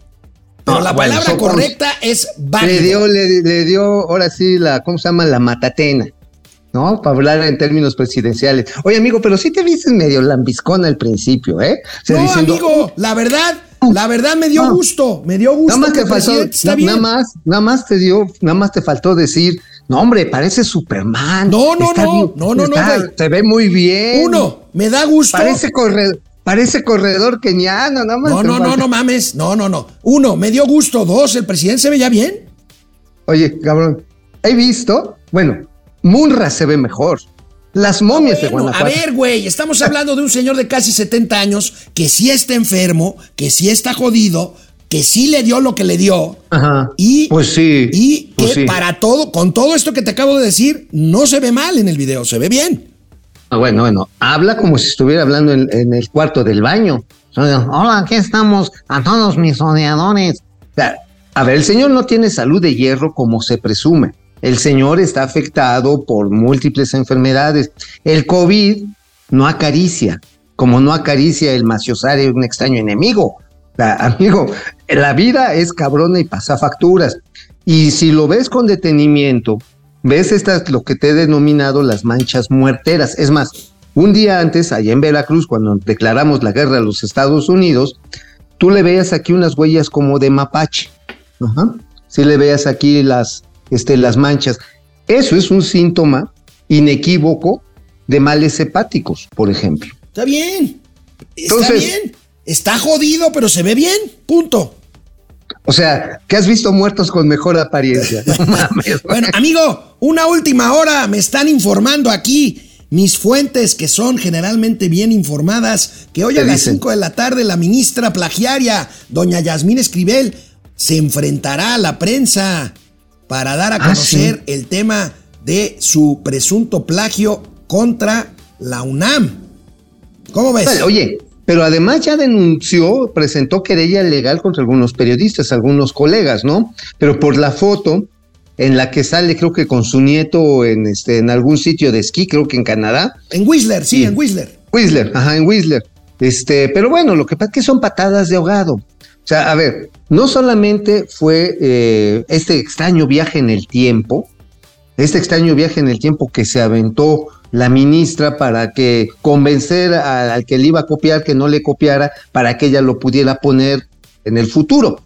Pero No, la bueno, palabra soponcio. correcta es le váguido. dio, le, le dio, ahora sí, la, ¿cómo se llama? La matatena, ¿no? Para hablar en términos presidenciales. Oye, amigo, pero sí te viste medio lambiscón al principio, ¿eh? O sea, no, diciendo, amigo, la verdad, la verdad me dio No. gusto, me dio gusto. Nada más que faltó, na- bien. nada más, nada más te dio, nada más te faltó decir, no hombre, parece Superman. No, no, Está no, bien, no, no, no, está- güey. Se ve muy bien. Uno, me da gusto. Parece corredor, parece corredor keniano, nada más. No, no, no, no mames. No, no, no. Uno, me dio gusto. Dos, el presidente se veía bien. Oye, cabrón, he visto, bueno, Munra se ve mejor. Las momias de Bueno, a Guanajuato. ver, güey, estamos hablando de un señor de casi 70 años que sí está enfermo, que sí está jodido, que sí le dio lo que le dio. Ajá. Y, Pues sí, Y pues que sí. para todo, con todo esto que te acabo de decir, no se ve mal en el video, se ve bien. Ah, Bueno, bueno, habla como si estuviera hablando en, en el cuarto del baño. Hola, aquí estamos a todos mis odiadores. O sea, a ver, el señor no tiene salud de hierro como se presume. El señor está afectado por múltiples enfermedades. El COVID no acaricia, como no acaricia el maciosario un extraño enemigo. Sea, amigo, la vida es cabrona y pasa facturas. Y si lo ves con detenimiento, ves estas, lo que te he denominado las manchas muerteras. Es más, un día antes, allá en Veracruz, cuando declaramos la guerra a los Estados Unidos, tú le veías aquí unas huellas como de mapache. Ajá. Si le veas aquí las, este, las manchas. Eso es un síntoma inequívoco de males hepáticos, por ejemplo. Está bien. Está Entonces- bien. Está jodido, pero se ve bien. Punto. O sea, que has visto muertos con mejor apariencia. No mames. Bueno, amigo, una última hora. Me están informando aquí mis fuentes, que son generalmente bien informadas, que hoy ¿Qué a las dicen? 5 de la tarde la ministra plagiaria, doña Yasmín Escribel, se enfrentará a la prensa para dar a Ah, conocer el tema de su presunto plagio contra la UNAM. ¿Cómo ves? Vale, Oye, pero además ya denunció, presentó querella legal contra algunos periodistas, algunos colegas, ¿no? Pero por la foto en la que sale, creo que con su nieto en este, en algún sitio de esquí, creo que en Canadá. En Whistler, sí, Sí. en Whistler. Whistler, ajá, en Whistler. Este, pero bueno, lo que pasa es que son patadas de ahogado. O sea, a ver, no solamente fue eh, este extraño viaje en el tiempo, este extraño viaje en el tiempo que se aventó la ministra para que convencer al que le iba a copiar que no le copiara para que ella lo pudiera poner en el futuro.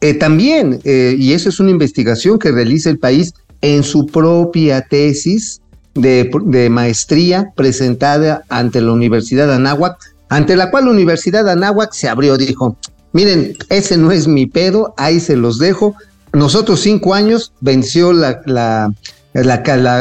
Eh, también, eh, y eso es una investigación que realiza el país en su propia tesis de, de maestría presentada ante la Universidad de Anáhuac, ante la cual la Universidad de Anáhuac se abrió, dijo, miren, ese no es mi pedo, ahí se los dejo. Nosotros cinco años venció la, la,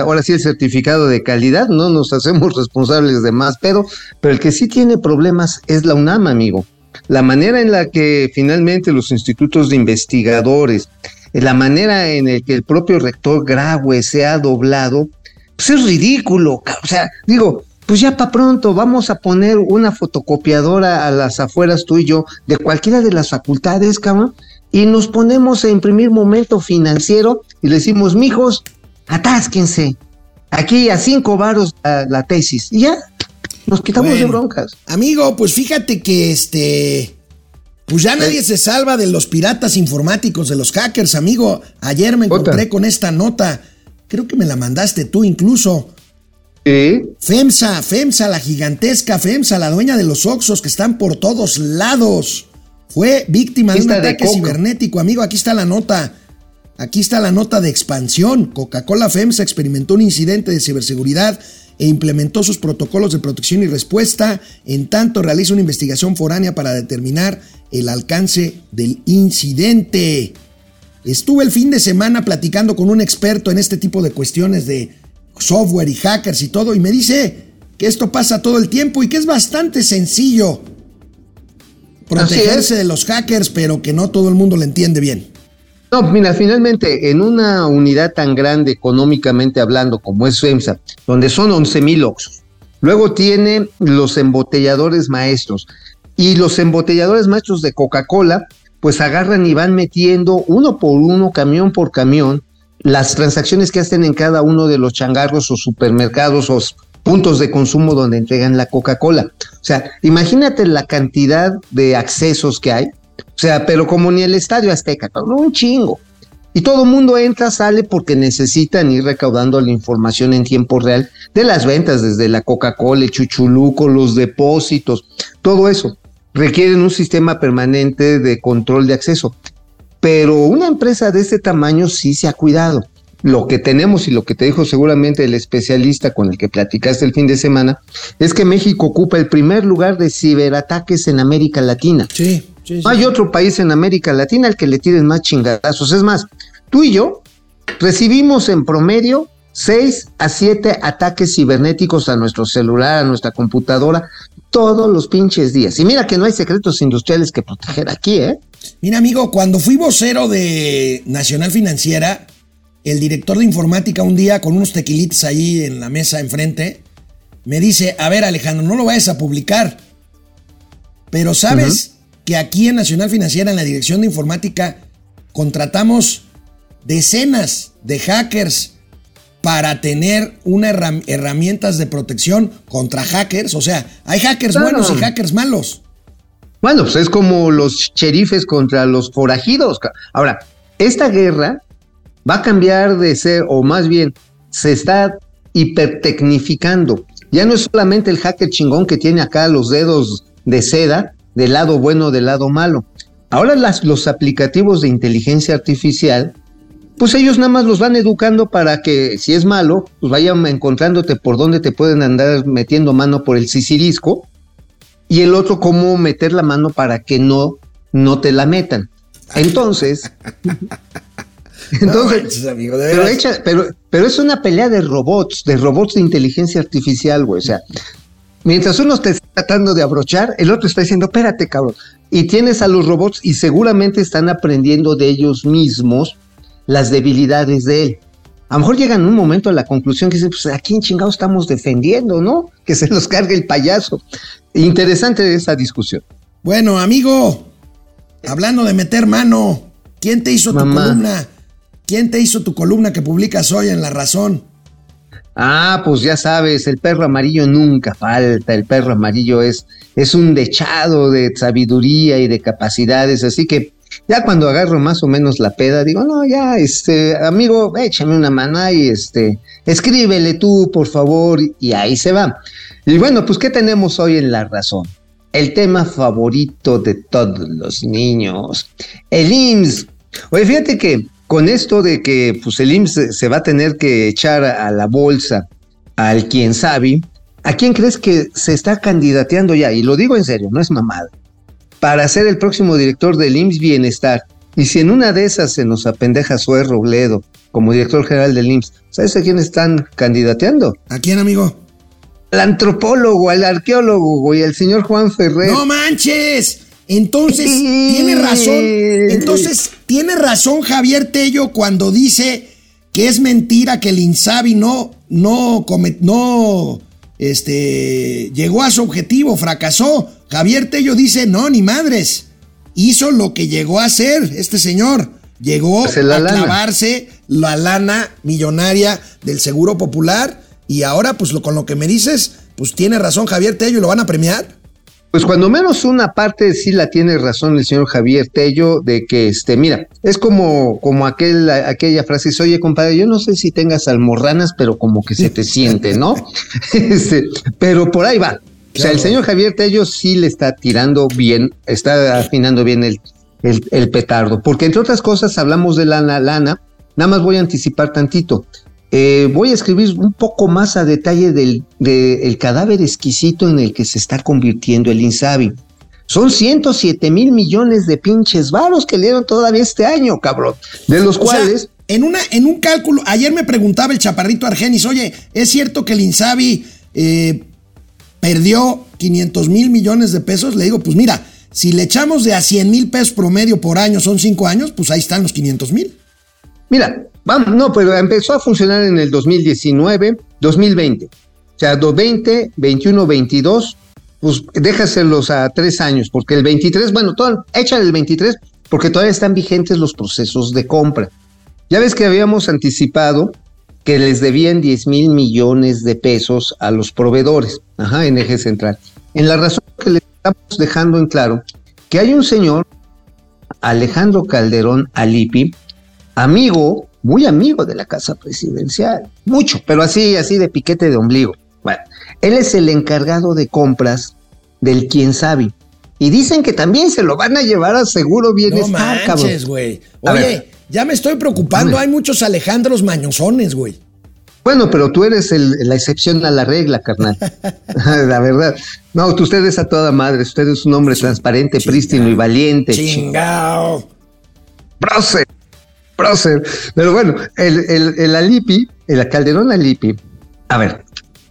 ahora sí el certificado de calidad, no nos hacemos responsables de más pedo, pero el que sí tiene problemas es la UNAM, amigo. La manera en la que finalmente los institutos de investigadores, la manera en la que el propio rector Graue se ha doblado, pues es ridículo. O sea, digo, pues ya para pronto vamos a poner una fotocopiadora a las afueras tú y yo de cualquiera de las facultades, cabrón, y nos ponemos a imprimir momento financiero y le decimos, mijos, atásquense. Aquí a cinco varos la, la tesis. Y ya, nos quitamos de broncas. Amigo, pues fíjate que este. Pues ya nadie se salva de los piratas informáticos, de los hackers, amigo. Ayer me encontré Otra. con esta nota. Creo que me la mandaste tú incluso. Sí. FEMSA, FEMSA, la gigantesca FEMSA, la dueña de los Oxos que están por todos lados. Fue víctima de un de ataque cibernético, amigo. Aquí está la nota. Aquí está la nota de expansión. Coca-Cola FEMSA experimentó un incidente de ciberseguridad e implementó sus protocolos de protección y respuesta. En tanto, realiza una investigación foránea para determinar el alcance del incidente. Estuve el fin de semana platicando con un experto en este tipo de cuestiones de software y hackers y todo, y me dice que esto pasa todo el tiempo y que es bastante sencillo protegerse de los hackers, pero que no todo el mundo lo entiende bien. No, mira, finalmente, en una unidad tan grande económicamente hablando como es FEMSA, donde son 11 mil oxos, luego tiene los embotelladores maestros y los embotelladores maestros de Coca-Cola, pues agarran y van metiendo uno por uno, camión por camión, las transacciones que hacen en cada uno de los changarros o supermercados o puntos de consumo donde entregan la Coca-Cola. O sea, imagínate la cantidad de accesos que hay. O sea, pero como ni el Estadio Azteca, cabrón, un chingo. Y todo mundo entra, sale porque necesitan ir recaudando la información en tiempo real de las ventas, desde la Coca-Cola, el chuchuluco, los depósitos, todo eso. Requieren un sistema permanente de control de acceso. Pero una empresa de este tamaño sí se ha cuidado. Lo que tenemos y lo que te dijo seguramente el especialista con el que platicaste el fin de semana es que México ocupa el primer lugar de ciberataques en América Latina. Sí, sí, sí. No hay otro país en América Latina al que le tiren más chingadazos. Es más, tú y yo recibimos en promedio seis a siete ataques cibernéticos a nuestro celular, a nuestra computadora, todos los pinches días. Y mira que no hay secretos industriales que proteger aquí, ¿eh? Mira, amigo, cuando fui vocero de Nacional Financiera, el director de informática un día con unos tequilitos ahí en la mesa enfrente, me dice, a ver Alejandro, no lo vayas a publicar, pero sabes que aquí en Nacional Financiera, en la dirección de informática, contratamos decenas de hackers para tener una herramientas de protección contra hackers. O sea, hay hackers buenos y hackers malos. Bueno, pues es como los sheriffes contra los forajidos. Ahora, esta guerra va a cambiar de ser, o más bien, se está hipertecnificando. Ya no es solamente el hacker chingón que tiene acá los dedos de seda, del lado bueno, del lado malo. Ahora los aplicativos de inteligencia artificial pues ellos nada más los van educando para que si es malo, pues vayan encontrándote por dónde te pueden andar metiendo mano por el sisirisco y el otro cómo meter la mano para que no, no te la metan. Entonces, entonces, pero, pero, es una pelea de robots, de robots de inteligencia artificial, güey. O sea, mientras uno está tratando de abrochar, el otro está diciendo, espérate, cabrón. Y tienes a los robots y seguramente están aprendiendo de ellos mismos las debilidades de él. A lo mejor llegan en un momento a la conclusión que dicen, pues a quién chingados estamos defendiendo, ¿no? Que se los cargue el payaso. Interesante esa discusión. Bueno, amigo, hablando de meter mano, ¿quién te hizo tu columna? ¿Quién te hizo tu columna que publicas hoy en La Razón? Ah, pues ya sabes, el perro amarillo nunca falta, el perro amarillo es, es un dechado de sabiduría y de capacidades, así que ya cuando agarro más o menos la peda, digo, no, ya, este, amigo, échame una mano y este, escríbele tú, por favor, y ahí se va. Y bueno, pues, ¿qué tenemos hoy en La Razón? El tema favorito de todos los niños, el IMSS. Oye, fíjate que con esto de que pues, el IMSS se va a tener que echar a la bolsa al quien sabe, ¿a quién crees que se está candidateando ya? Y lo digo en serio, no es mamada para ser el próximo director del IMSS Bienestar. Y si en una de esas se nos apendeja Zoe Robledo como director general del IMSS, ¿sabes a quién están candidateando? ¿A quién, amigo? Al antropólogo, al arqueólogo y al señor Juan Ferrer. ¡No manches! Entonces, tiene razón. Entonces, tiene razón Javier Tello cuando dice que es mentira que el INSABI no, no, no, este, llegó a su objetivo, fracasó. Javier Tello dice, no, ni madres. Hizo lo que llegó a hacer este señor. Llegó a clavarse la lana millonaria del Seguro Popular y ahora, pues con lo que me dices, pues tiene razón Javier Tello y lo van a premiar. Pues cuando menos una parte sí la tiene razón el señor Javier Tello de que, este, mira, es como, como aquel, aquella frase, oye, compadre, yo no sé si tengas almorranas, pero como que se te siente, ¿no? Este, pero por ahí va. O sea, el señor Javier Tello sí le está tirando bien, está afinando bien el, el, petardo, porque entre otras cosas hablamos de la lana, nada más voy a anticipar tantito. Eh, voy a escribir un poco más a detalle del cadáver exquisito en el que se está convirtiendo el Insabi. Son 107 mil millones de pinches varos que le dieron todavía este año, cabrón. De los cuales. en, una, en un cálculo, ayer me preguntaba el chaparrito Argenis, oye, ¿es cierto que el Insabi eh, perdió 500 mil millones de pesos? Le digo, pues mira, si le echamos de a 100 mil pesos promedio por año, son cinco años, pues ahí están los 500 mil. Mira, vamos, no, pero empezó a funcionar en el 2019, 2020. O sea, 20, 21, 22, pues déjaselos a tres años, porque el 23, bueno, todo, échale el 23, porque todavía están vigentes los procesos de compra. Ya ves que habíamos anticipado que les debían 10 mil millones de pesos a los proveedores, ajá, en eje central. En la razón que le estamos dejando en claro que hay un señor, Alejandro Calderón Alipi, amigo, muy amigo de la casa presidencial, mucho, pero así, así de piquete de ombligo. Bueno, él es el encargado de compras del quién sabe. Y dicen que también se lo van a llevar a seguro bienestar, no manches, güey. Oye, ya me estoy preocupando, hay muchos Alejandros mañosones, güey. Bueno, pero tú eres la excepción a la regla, carnal. la verdad. No, usted es a toda madre. Usted es un hombre transparente, prístino y valiente. Chingao. Prócer. Prócer. Pero bueno, el, el, Alipi el Calderón Alipi, a ver,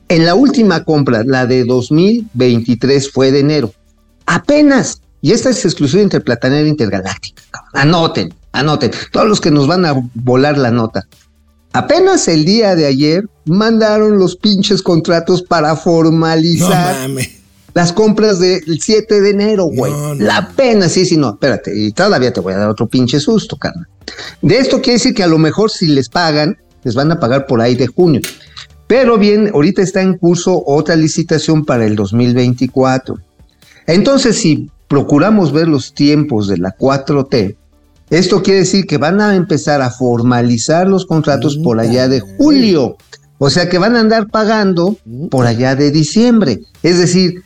en la última compra, la de 2023 fue de enero. Apenas, y esta es exclusiva interplatanera intergaláctica. cabrón. Anoten, anoten, todos los que nos van a volar la nota. Apenas el día de ayer mandaron los pinches contratos para No formalizar mames. las compras del 7 de enero, güey. No, no, la pena, sí, sí, no, espérate, y todavía te voy a dar otro pinche susto, carnal. De esto quiere decir que a lo mejor si les pagan, les van a pagar por ahí de junio. Pero bien, ahorita está en curso otra licitación para el 2024. Entonces, si procuramos ver los tiempos de la 4T, esto quiere decir que van a empezar a formalizar los contratos por allá de julio. O sea que van a andar pagando por allá de diciembre. Es decir,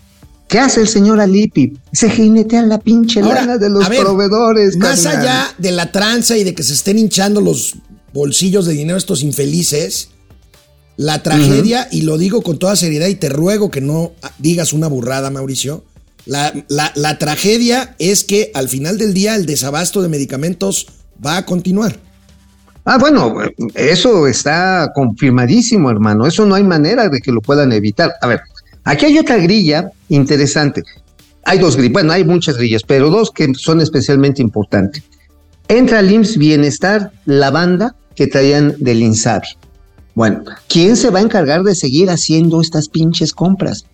¿qué hace el señor Alipi? Se jinetea la pinche Ahora, lana de los ver, proveedores. Más carnal. allá de la tranza y de que se estén hinchando los bolsillos de dinero estos infelices, la tragedia, y lo digo con toda seriedad y te ruego que no digas una burrada, Mauricio, la, tragedia es que al final del día el desabasto de medicamentos va a continuar. Ah, bueno, eso está confirmadísimo, hermano. Eso no hay manera de que lo puedan evitar. A ver, aquí hay otra grilla interesante. Hay dos grillas, bueno, hay muchas grillas, pero dos que son especialmente importantes. Entra al IMSS Bienestar la banda que traían del INSABI. Bueno, ¿quién se va a encargar de seguir haciendo estas pinches compras?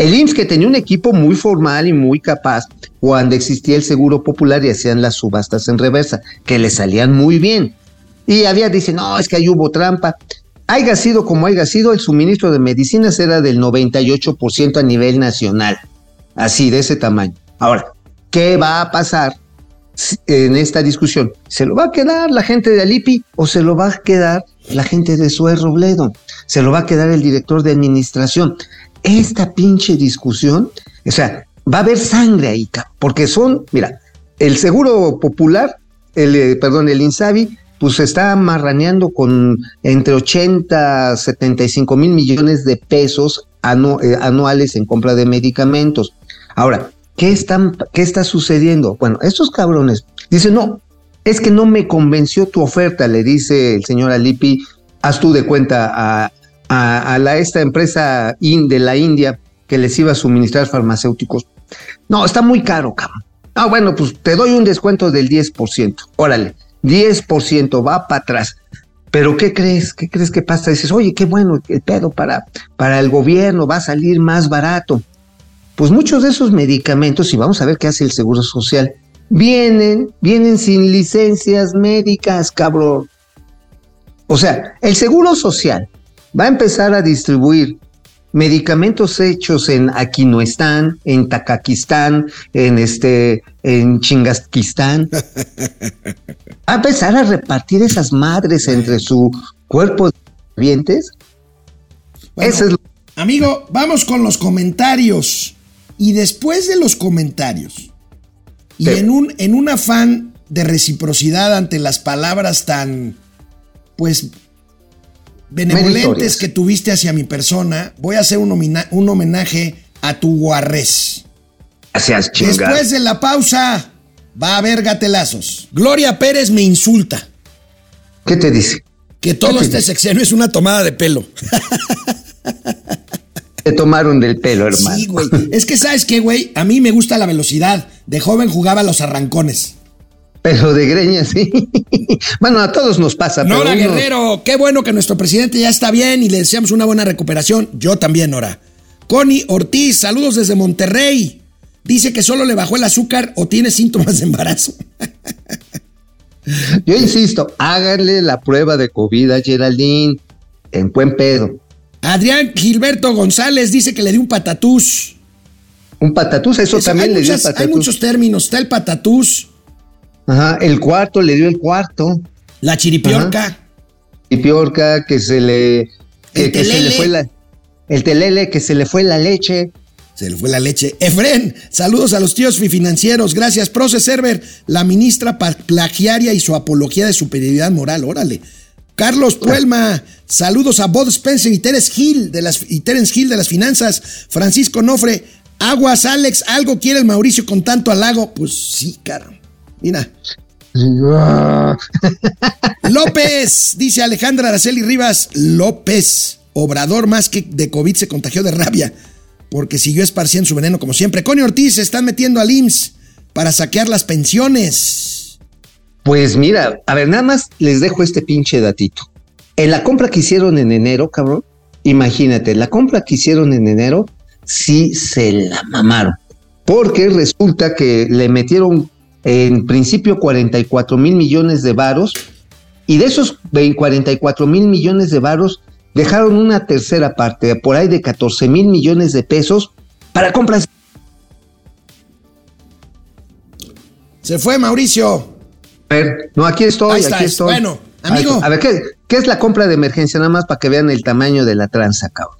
El IMSS que tenía un equipo muy formal y muy capaz cuando existía el seguro popular y hacían las subastas en reversa, que le salían muy bien. Y había, dice, no, es que ahí hubo trampa. Haya sido como haya sido, el suministro de medicinas era del 98% a nivel nacional. Así, de ese tamaño. Ahora, ¿qué va a pasar en esta discusión? ¿Se lo va a quedar la gente de Alipi o se lo va a quedar la gente de Sue Robledo? ¿Se lo va a quedar el director de administración? Esta pinche discusión, o sea, va a haber sangre ahí, porque son, mira, el seguro popular, el, eh, perdón, el INSABI, pues está marraneando con entre 80 75 mil millones de pesos eh, anuales en compra de medicamentos. Ahora, ¿qué, están, ¿qué está sucediendo? Bueno, estos cabrones dicen, no, es que no me convenció tu oferta, le dice el señor Alipi, haz tú de cuenta a, a- esta empresa de la India que les iba a suministrar farmacéuticos. No, está muy caro, cabrón. Ah, bueno, pues te doy un descuento del 10%. Órale, 10% va para atrás. Pero ¿qué crees? ¿Qué crees que pasa? Dices, oye, qué bueno el pedo para, para el gobierno, va a salir más barato. Pues muchos de esos medicamentos, y vamos a ver qué hace el Seguro Social, vienen, vienen sin licencias médicas, cabrón. O sea, el Seguro Social va a empezar a distribuir medicamentos hechos en Aquinoestán, en Takakistán, en este, en. Va a empezar a repartir esas madres entre su cuerpo de vivientes. Bueno, Ese es lo- Amigo, vamos con los comentarios. Y después de los comentarios, y Sí. en, un, en un afán de reciprocidad ante las palabras tan, pues, benevolentes que tuviste hacia mi persona, voy a hacer un, homina- un homenaje a tu guarrés. Gracias, chingada. Después de la pausa, va a haber gatelazos. Gloria Pérez me insulta. ¿Qué te dice? Que todo ¿Qué te este dice? sexenio es una tomada de pelo. Te tomaron del pelo, hermano. Sí, güey. Es que, ¿sabes qué, güey? A mí me gusta la velocidad. De joven jugaba los arrancones. Pero de greña, sí. bueno, a todos nos pasa. pero Nora uno- Guerrero, qué bueno que nuestro presidente ya está bien y le deseamos una buena recuperación. Yo también, Nora. Connie Ortiz, saludos desde Monterrey. Dice que solo le bajó el azúcar o tiene síntomas de embarazo. Yo insisto, háganle la prueba de COVID a Geraldine en buen pedo. Adrián Gilberto González dice que le dio un patatús. Un patatús, eso Es- también le dio muchas- hay patatús. muchos términos. Está el patatús, Ajá, el cuarto le dio el cuarto. la chiripiorca. Y Piorca, que se le. Que, El que se le fue la. El telele, que se le fue la leche. Se le fue la leche. Efren, saludos a los tíos financieros. Gracias. Proce Server, la ministra plagiaria y su apología de superioridad moral. Órale. Carlos Puelma, saludos a Bob Spencer y Terence Hill de las, y Terence Hill de las finanzas. Francisco Nofre, aguas, Alex, algo quiere el Mauricio con tanto halago. Pues sí, caro. Mira, Ah, López, dice Alejandra Araceli Rivas López. Obrador más que de COVID se contagió de rabia porque siguió esparciendo su veneno como siempre. Connie Ortiz se están metiendo al IMSS para saquear las pensiones. Pues mira, a ver, nada más les dejo este pinche datito. En la compra que hicieron en enero, cabrón, imagínate, la compra que hicieron en enero sí se la mamaron. Porque resulta que le metieron en principio 44 mil millones de varos y de esos 44 mil millones de varos dejaron una tercera parte, por ahí de 14 mil millones de pesos para compras. Se fue Mauricio. A ver, no, aquí estoy, Ahí está, aquí es- estoy. bueno, amigo. A ver, ¿qué, qué es la compra de emergencia? Nada más para que vean el tamaño de la tranza, cabrón.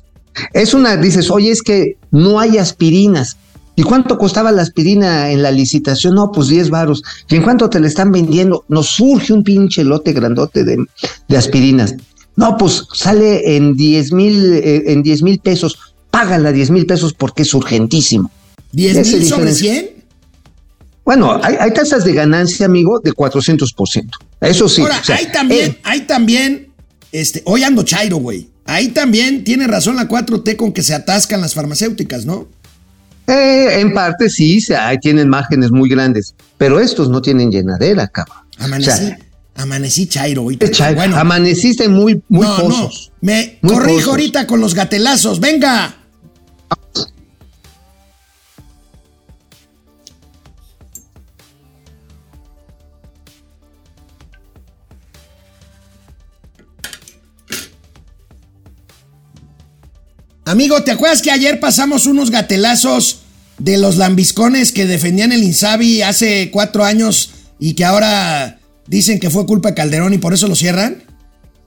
Es una, dices, oye, es que no hay aspirinas. ¿Y cuánto costaba la aspirina en la licitación? No, pues 10 varos. ¿Y en cuánto te la están vendiendo? Nos surge un pinche lote grandote de, de aspirinas. No, pues sale en 10 mil, eh, en 10 mil pesos. Págala 10 mil pesos porque es urgentísimo. ¿10 Esa mil sobre diferencia. 100? Bueno, hay, hay tasas de ganancia, amigo, de 400%. Eso sí. Ahora, o sea, hay también, eh, hay también, este, hoy ando chairo, güey. Ahí también tiene razón la 4T con que se atascan las farmacéuticas, ¿no? Eh, en parte sí, tienen márgenes muy grandes, pero estos no tienen llenadera, cabrón. Amanecí, O sea, amanecí chairo, Bueno, amaneciste muy, muy no, me Muy corrijo ahorita con los gatelazos, venga. Amigo, ¿te acuerdas que ayer pasamos unos gatelazos de los lambiscones que defendían el Insabi hace cuatro años y que ahora dicen que fue culpa de Calderón y por eso lo cierran?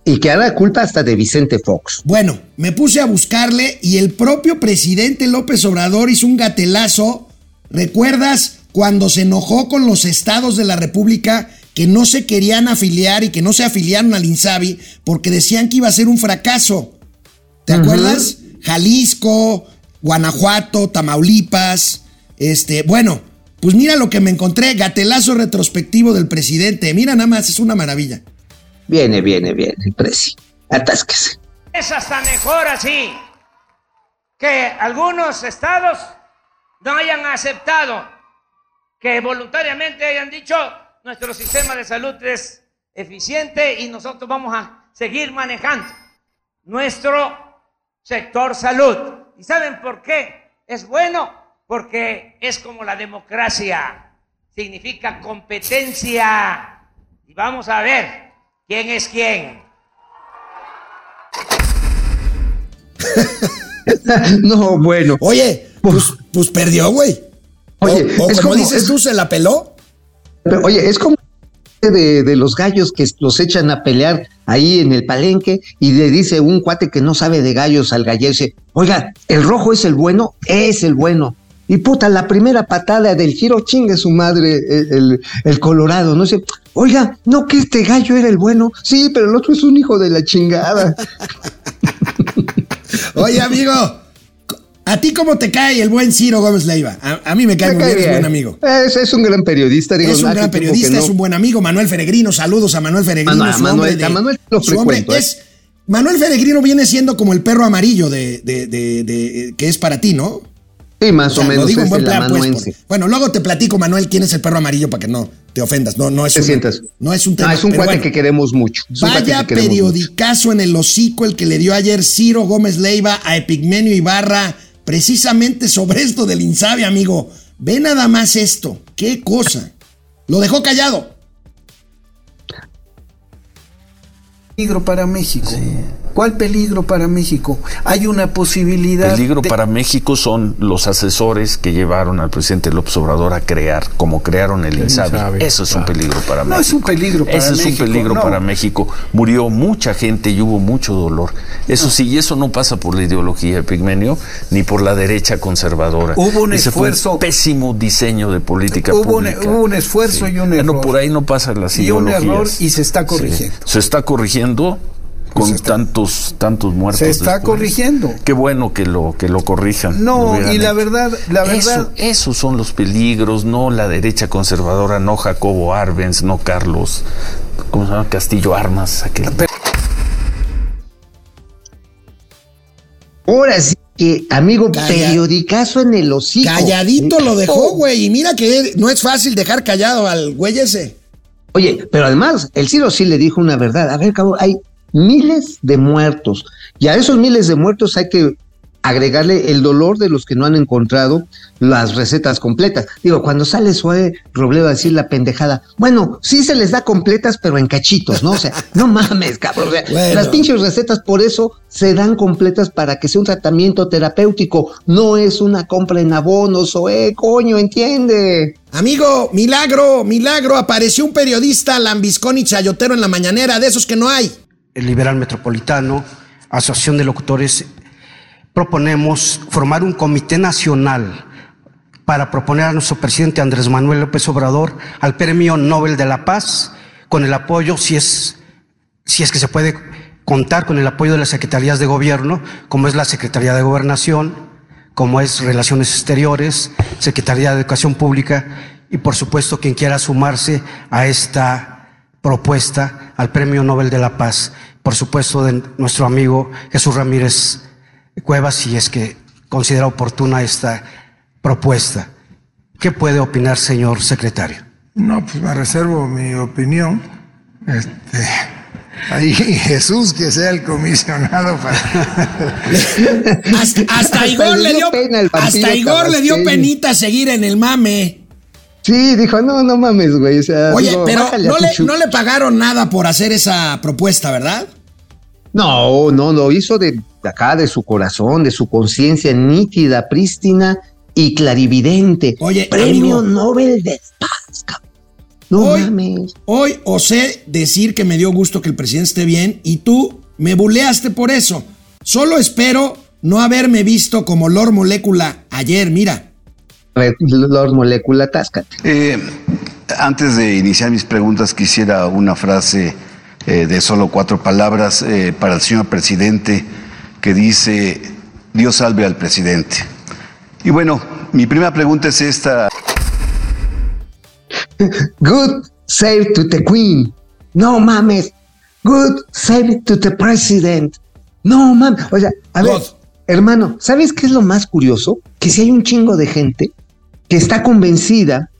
Y que ahora culpa hasta de Vicente Fox. Bueno, me puse a buscarle y el propio presidente López Obrador hizo un gatelazo. ¿Recuerdas cuando se enojó con los estados de la República que no se querían afiliar y que no se afiliaron al INSABI porque decían que iba a ser un fracaso? ¿Te acuerdas? Jalisco, Guanajuato, Tamaulipas. Este, bueno, pues mira lo que me encontré, gatelazo retrospectivo del presidente. Mira nada más, es una maravilla. Viene, viene, viene, el presi. Atásquese. Es hasta mejor así que algunos estados no hayan aceptado, que voluntariamente hayan dicho nuestro sistema de salud es eficiente y nosotros vamos a seguir manejando nuestro sector salud. ¿Y saben por qué? Es bueno porque es como la democracia, significa competencia. Y vamos a ver quién es quién. No, bueno. Oye, pues, pues perdió, güey. Oye, o, o es como como- dices es- tú, se la peló. Pero, oye, es como de, los gallos que los echan a pelear ahí en el palenque y le dice un cuate que no sabe de gallos al gallero, dice, oiga, ¿el rojo es el bueno? Es el bueno. Y puta, la primera patada del giro chingue su madre el, el- el colorado, no sé. Oiga, no que este gallo era el bueno. Sí, pero el otro es un hijo de la chingada. Oye, amigo, ¿a ti cómo te cae el buen Ciro Gómez Leiva? A, a mí me cae Me muy cae bien, es buen amigo. Es, es un gran periodista, digo, Es un gran periodista, no. es un buen amigo. Manuel Feregrino, saludos a Manuel Feregrino. Manu- a su Manuel- de- a Manuel lo su hombre ¿eh? es- Manuel Feregrino viene siendo como el perro amarillo de, de- de- de- que es para ti, ¿no? Sí, más O sea, o menos lo digo en buen plan, pues, por- Bueno, luego te platico, Manuel, quién es el perro amarillo para que no te ofendas. No, no es Te un, sientas. No es un tema. Ah, es un cuate bueno. que queremos mucho. Vaya que queremos mucho. periodicazo en el hocico el que le dio ayer Ciro Gómez Leiva a Epigmenio Ibarra, precisamente sobre esto del Insabi, amigo. Ve nada más esto. Qué cosa. Lo dejó callado. peligro para México. ¿Cuál peligro para México? Hay una posibilidad. peligro de- para México son los asesores que llevaron al presidente López Obrador a crear, como crearon el, INSABI. INSABI, Eso es un peligro para No, México. es un peligro para Ese es un México, peligro no. para México. Murió mucha gente y hubo mucho dolor. Eso sí, y eso no pasa por la ideología de Pigmenio ni por la derecha conservadora. Hubo un Ese fue esfuerzo- pésimo diseño de política Hubo un- pública. hubo un esfuerzo y un Bueno, error. por ahí no pasan las Y un ideologías. error y se está Sí. corrigiendo. Se está corrigiendo con tantos tantos muertos. Se está después. corrigiendo. Qué bueno que lo que lo corrijan. No, lo y la hecho. verdad, la verdad, Eso- esos son los peligros, no la derecha conservadora, no Jacobo Arbenz, no Carlos, ¿cómo se llama? Castillo Armas, aquel. Ahora sí que, amigo, Calla- periodicazo en el hocico. Calladito lo dejó, Oh. güey. Y mira que no es fácil dejar callado al güey ese. Oye, pero además, el Ciro sí le dijo una verdad. A ver, cabrón, hay miles de muertos. Y a esos miles de muertos hay que agregarle el dolor de los que no han encontrado las recetas completas. Digo, cuando sale Zoe Robledo a decir la pendejada, bueno, sí se les da completas, pero en cachitos, ¿no? O sea, no mames, cabrón. o sea, Bueno. Las pinches recetas por eso se dan completas para que sea un tratamiento terapéutico, no es una compra en abonos, Zoe, coño, entiende. Amigo, milagro, milagro. Apareció un periodista lambiscón y chayotero en la mañanera, de esos que no hay. El Liberal Metropolitano, Asociación de Locutores, proponemos formar un comité nacional para proponer a nuestro presidente Andrés Manuel López Obrador al Premio Nobel de la Paz, con el apoyo, si es, si es que se puede contar con el apoyo de las secretarías de gobierno, como es la Secretaría de Gobernación, como es Relaciones Exteriores, Secretaría de Educación Pública y por supuesto quien quiera sumarse a esta propuesta al Premio Nobel de la Paz, por supuesto de nuestro amigo Jesús Ramírez Cuevas, si es que considera oportuna esta propuesta. ¿Qué puede opinar, señor secretario? No, pues me reservo mi opinión. Este, ahí Jesús que sea el comisionado para. Hasta, hasta Igor le dio, hasta Igor le dio penita seguir en el mame. Sí, dijo, no, no mames, güey. O sea, Oye, digo, pero no le, chu- no le pagaron nada por hacer esa propuesta, ¿verdad? No, no, lo hizo de de acá, de su corazón, de su conciencia nítida, prístina y clarividente. Oye, Premio amigo. Nobel de Paz, cabrón. No Hoy- mames. Hoy osé decir que me dio gusto que el presidente esté bien y tú me buleaste por eso. Solo espero no haberme visto como Lord Molécula ayer, mira. Ver, Lord Molecula, táscate. Eh, antes de iniciar mis preguntas, quisiera una frase eh, de solo cuatro palabras eh, para el señor presidente que dice, Dios salve al presidente. Y bueno, mi primera pregunta es esta. Good save to the queen. No mames. Good save to the president. No mames. O sea, a ver, hermano, ¿sabes qué es lo más curioso? Que si hay un chingo de gente que está convencida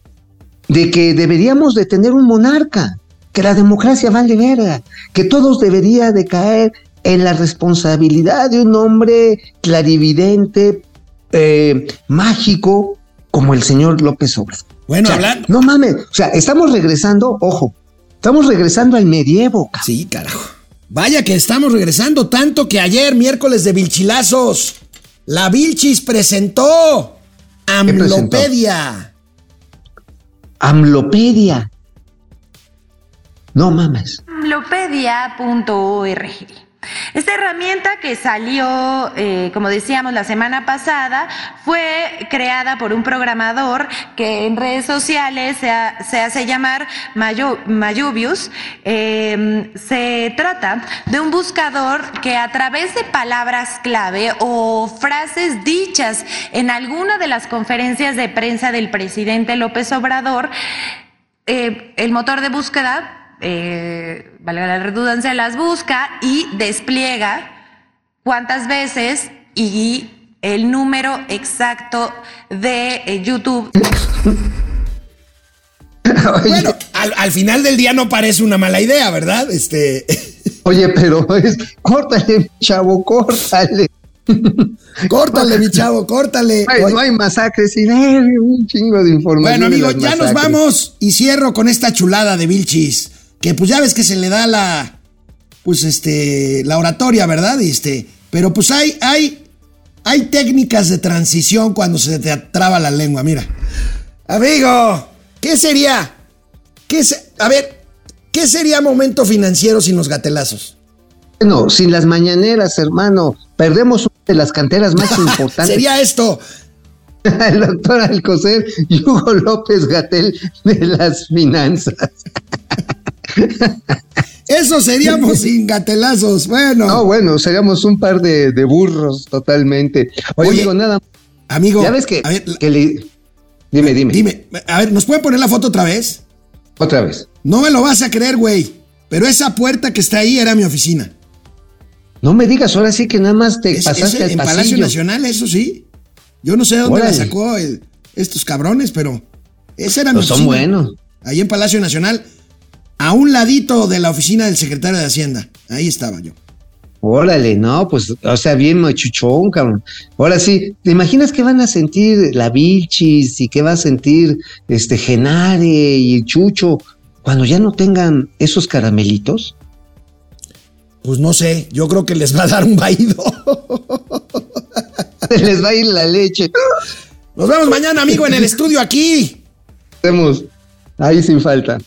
de que deberíamos de tener un monarca, que la democracia vale verga, que todos debería de caer en la responsabilidad de un hombre clarividente, eh, mágico, como el señor López Obrador. Bueno, O sea, hablan- No mames, o sea, estamos regresando, ojo, estamos regresando al medievo. cabrón. Sí, carajo. Vaya que estamos regresando tanto que ayer, miércoles de Vilchilazos, la Vilchis presentó? Amlopedia. Amlopedia. No mames. Amlopedia.org. Esta herramienta que salió, eh, como decíamos la semana pasada, fue creada por un programador que en redes sociales se, ha- se hace llamar Mayo- Mayubius. Eh, se trata de un buscador que a través de palabras clave o frases dichas en alguna de las conferencias de prensa del presidente López Obrador, eh, el motor de búsqueda, eh, valga la redundancia, las busca y despliega cuántas veces y el número exacto de eh, YouTube. Bueno, al, al final del día no parece una mala idea, ¿verdad? Este. Oye, pero es, córtale, chavo, córtale. Córtale, mi chavo, córtale. Ay, Oye, no hay masacres y eh, un chingo de información. Bueno, amigo, ya nos vamos y cierro con esta chulada de Vilchis. Que pues ya ves que se le da la. Pues este. La oratoria, ¿verdad? Este. Pero pues hay. Hay. Hay técnicas de transición cuando se te traba la lengua, mira. Amigo, ¿qué sería? ¿Qué se- a ver, ¿qué sería momento financiero sin los gatelazos? Bueno, sin las mañaneras, hermano, perdemos una de las canteras más importantes. Sería esto. el doctor Alcocer y Hugo López Gatel de las finanzas. Eso seríamos gatelazos. Bueno. No, bueno, seríamos un par de, de burros totalmente. Oye, Oye, amigo, nada. Amigo, Ya ves que, a ver, la- que le- Dime, dime. dime, a ver, ¿nos pueden poner la foto otra vez? Otra vez. No me lo vas a creer, güey. Pero esa puerta que está ahí era mi oficina. No me digas, ahora sí que nada más te Es- pasaste ese al en pasillo. Palacio Nacional, eso sí. Yo no sé de dónde la Órale. sacó el- estos cabrones, pero esa era mi Pues son oficina. buenos. Ahí en Palacio Nacional, a un ladito de la oficina del secretario de Hacienda. Ahí estaba yo. Órale, no, pues, o sea, bien machuchón, cabrón. Ahora sí, ¿te imaginas qué van a sentir la Vilchis y qué va a sentir este Genare y el Chucho cuando ya no tengan esos caramelitos? Pues no sé, yo creo que les va a dar un vaído. Se les va a ir la leche. Nos vemos mañana, amigo, en el estudio aquí. Vemos ahí sin falta.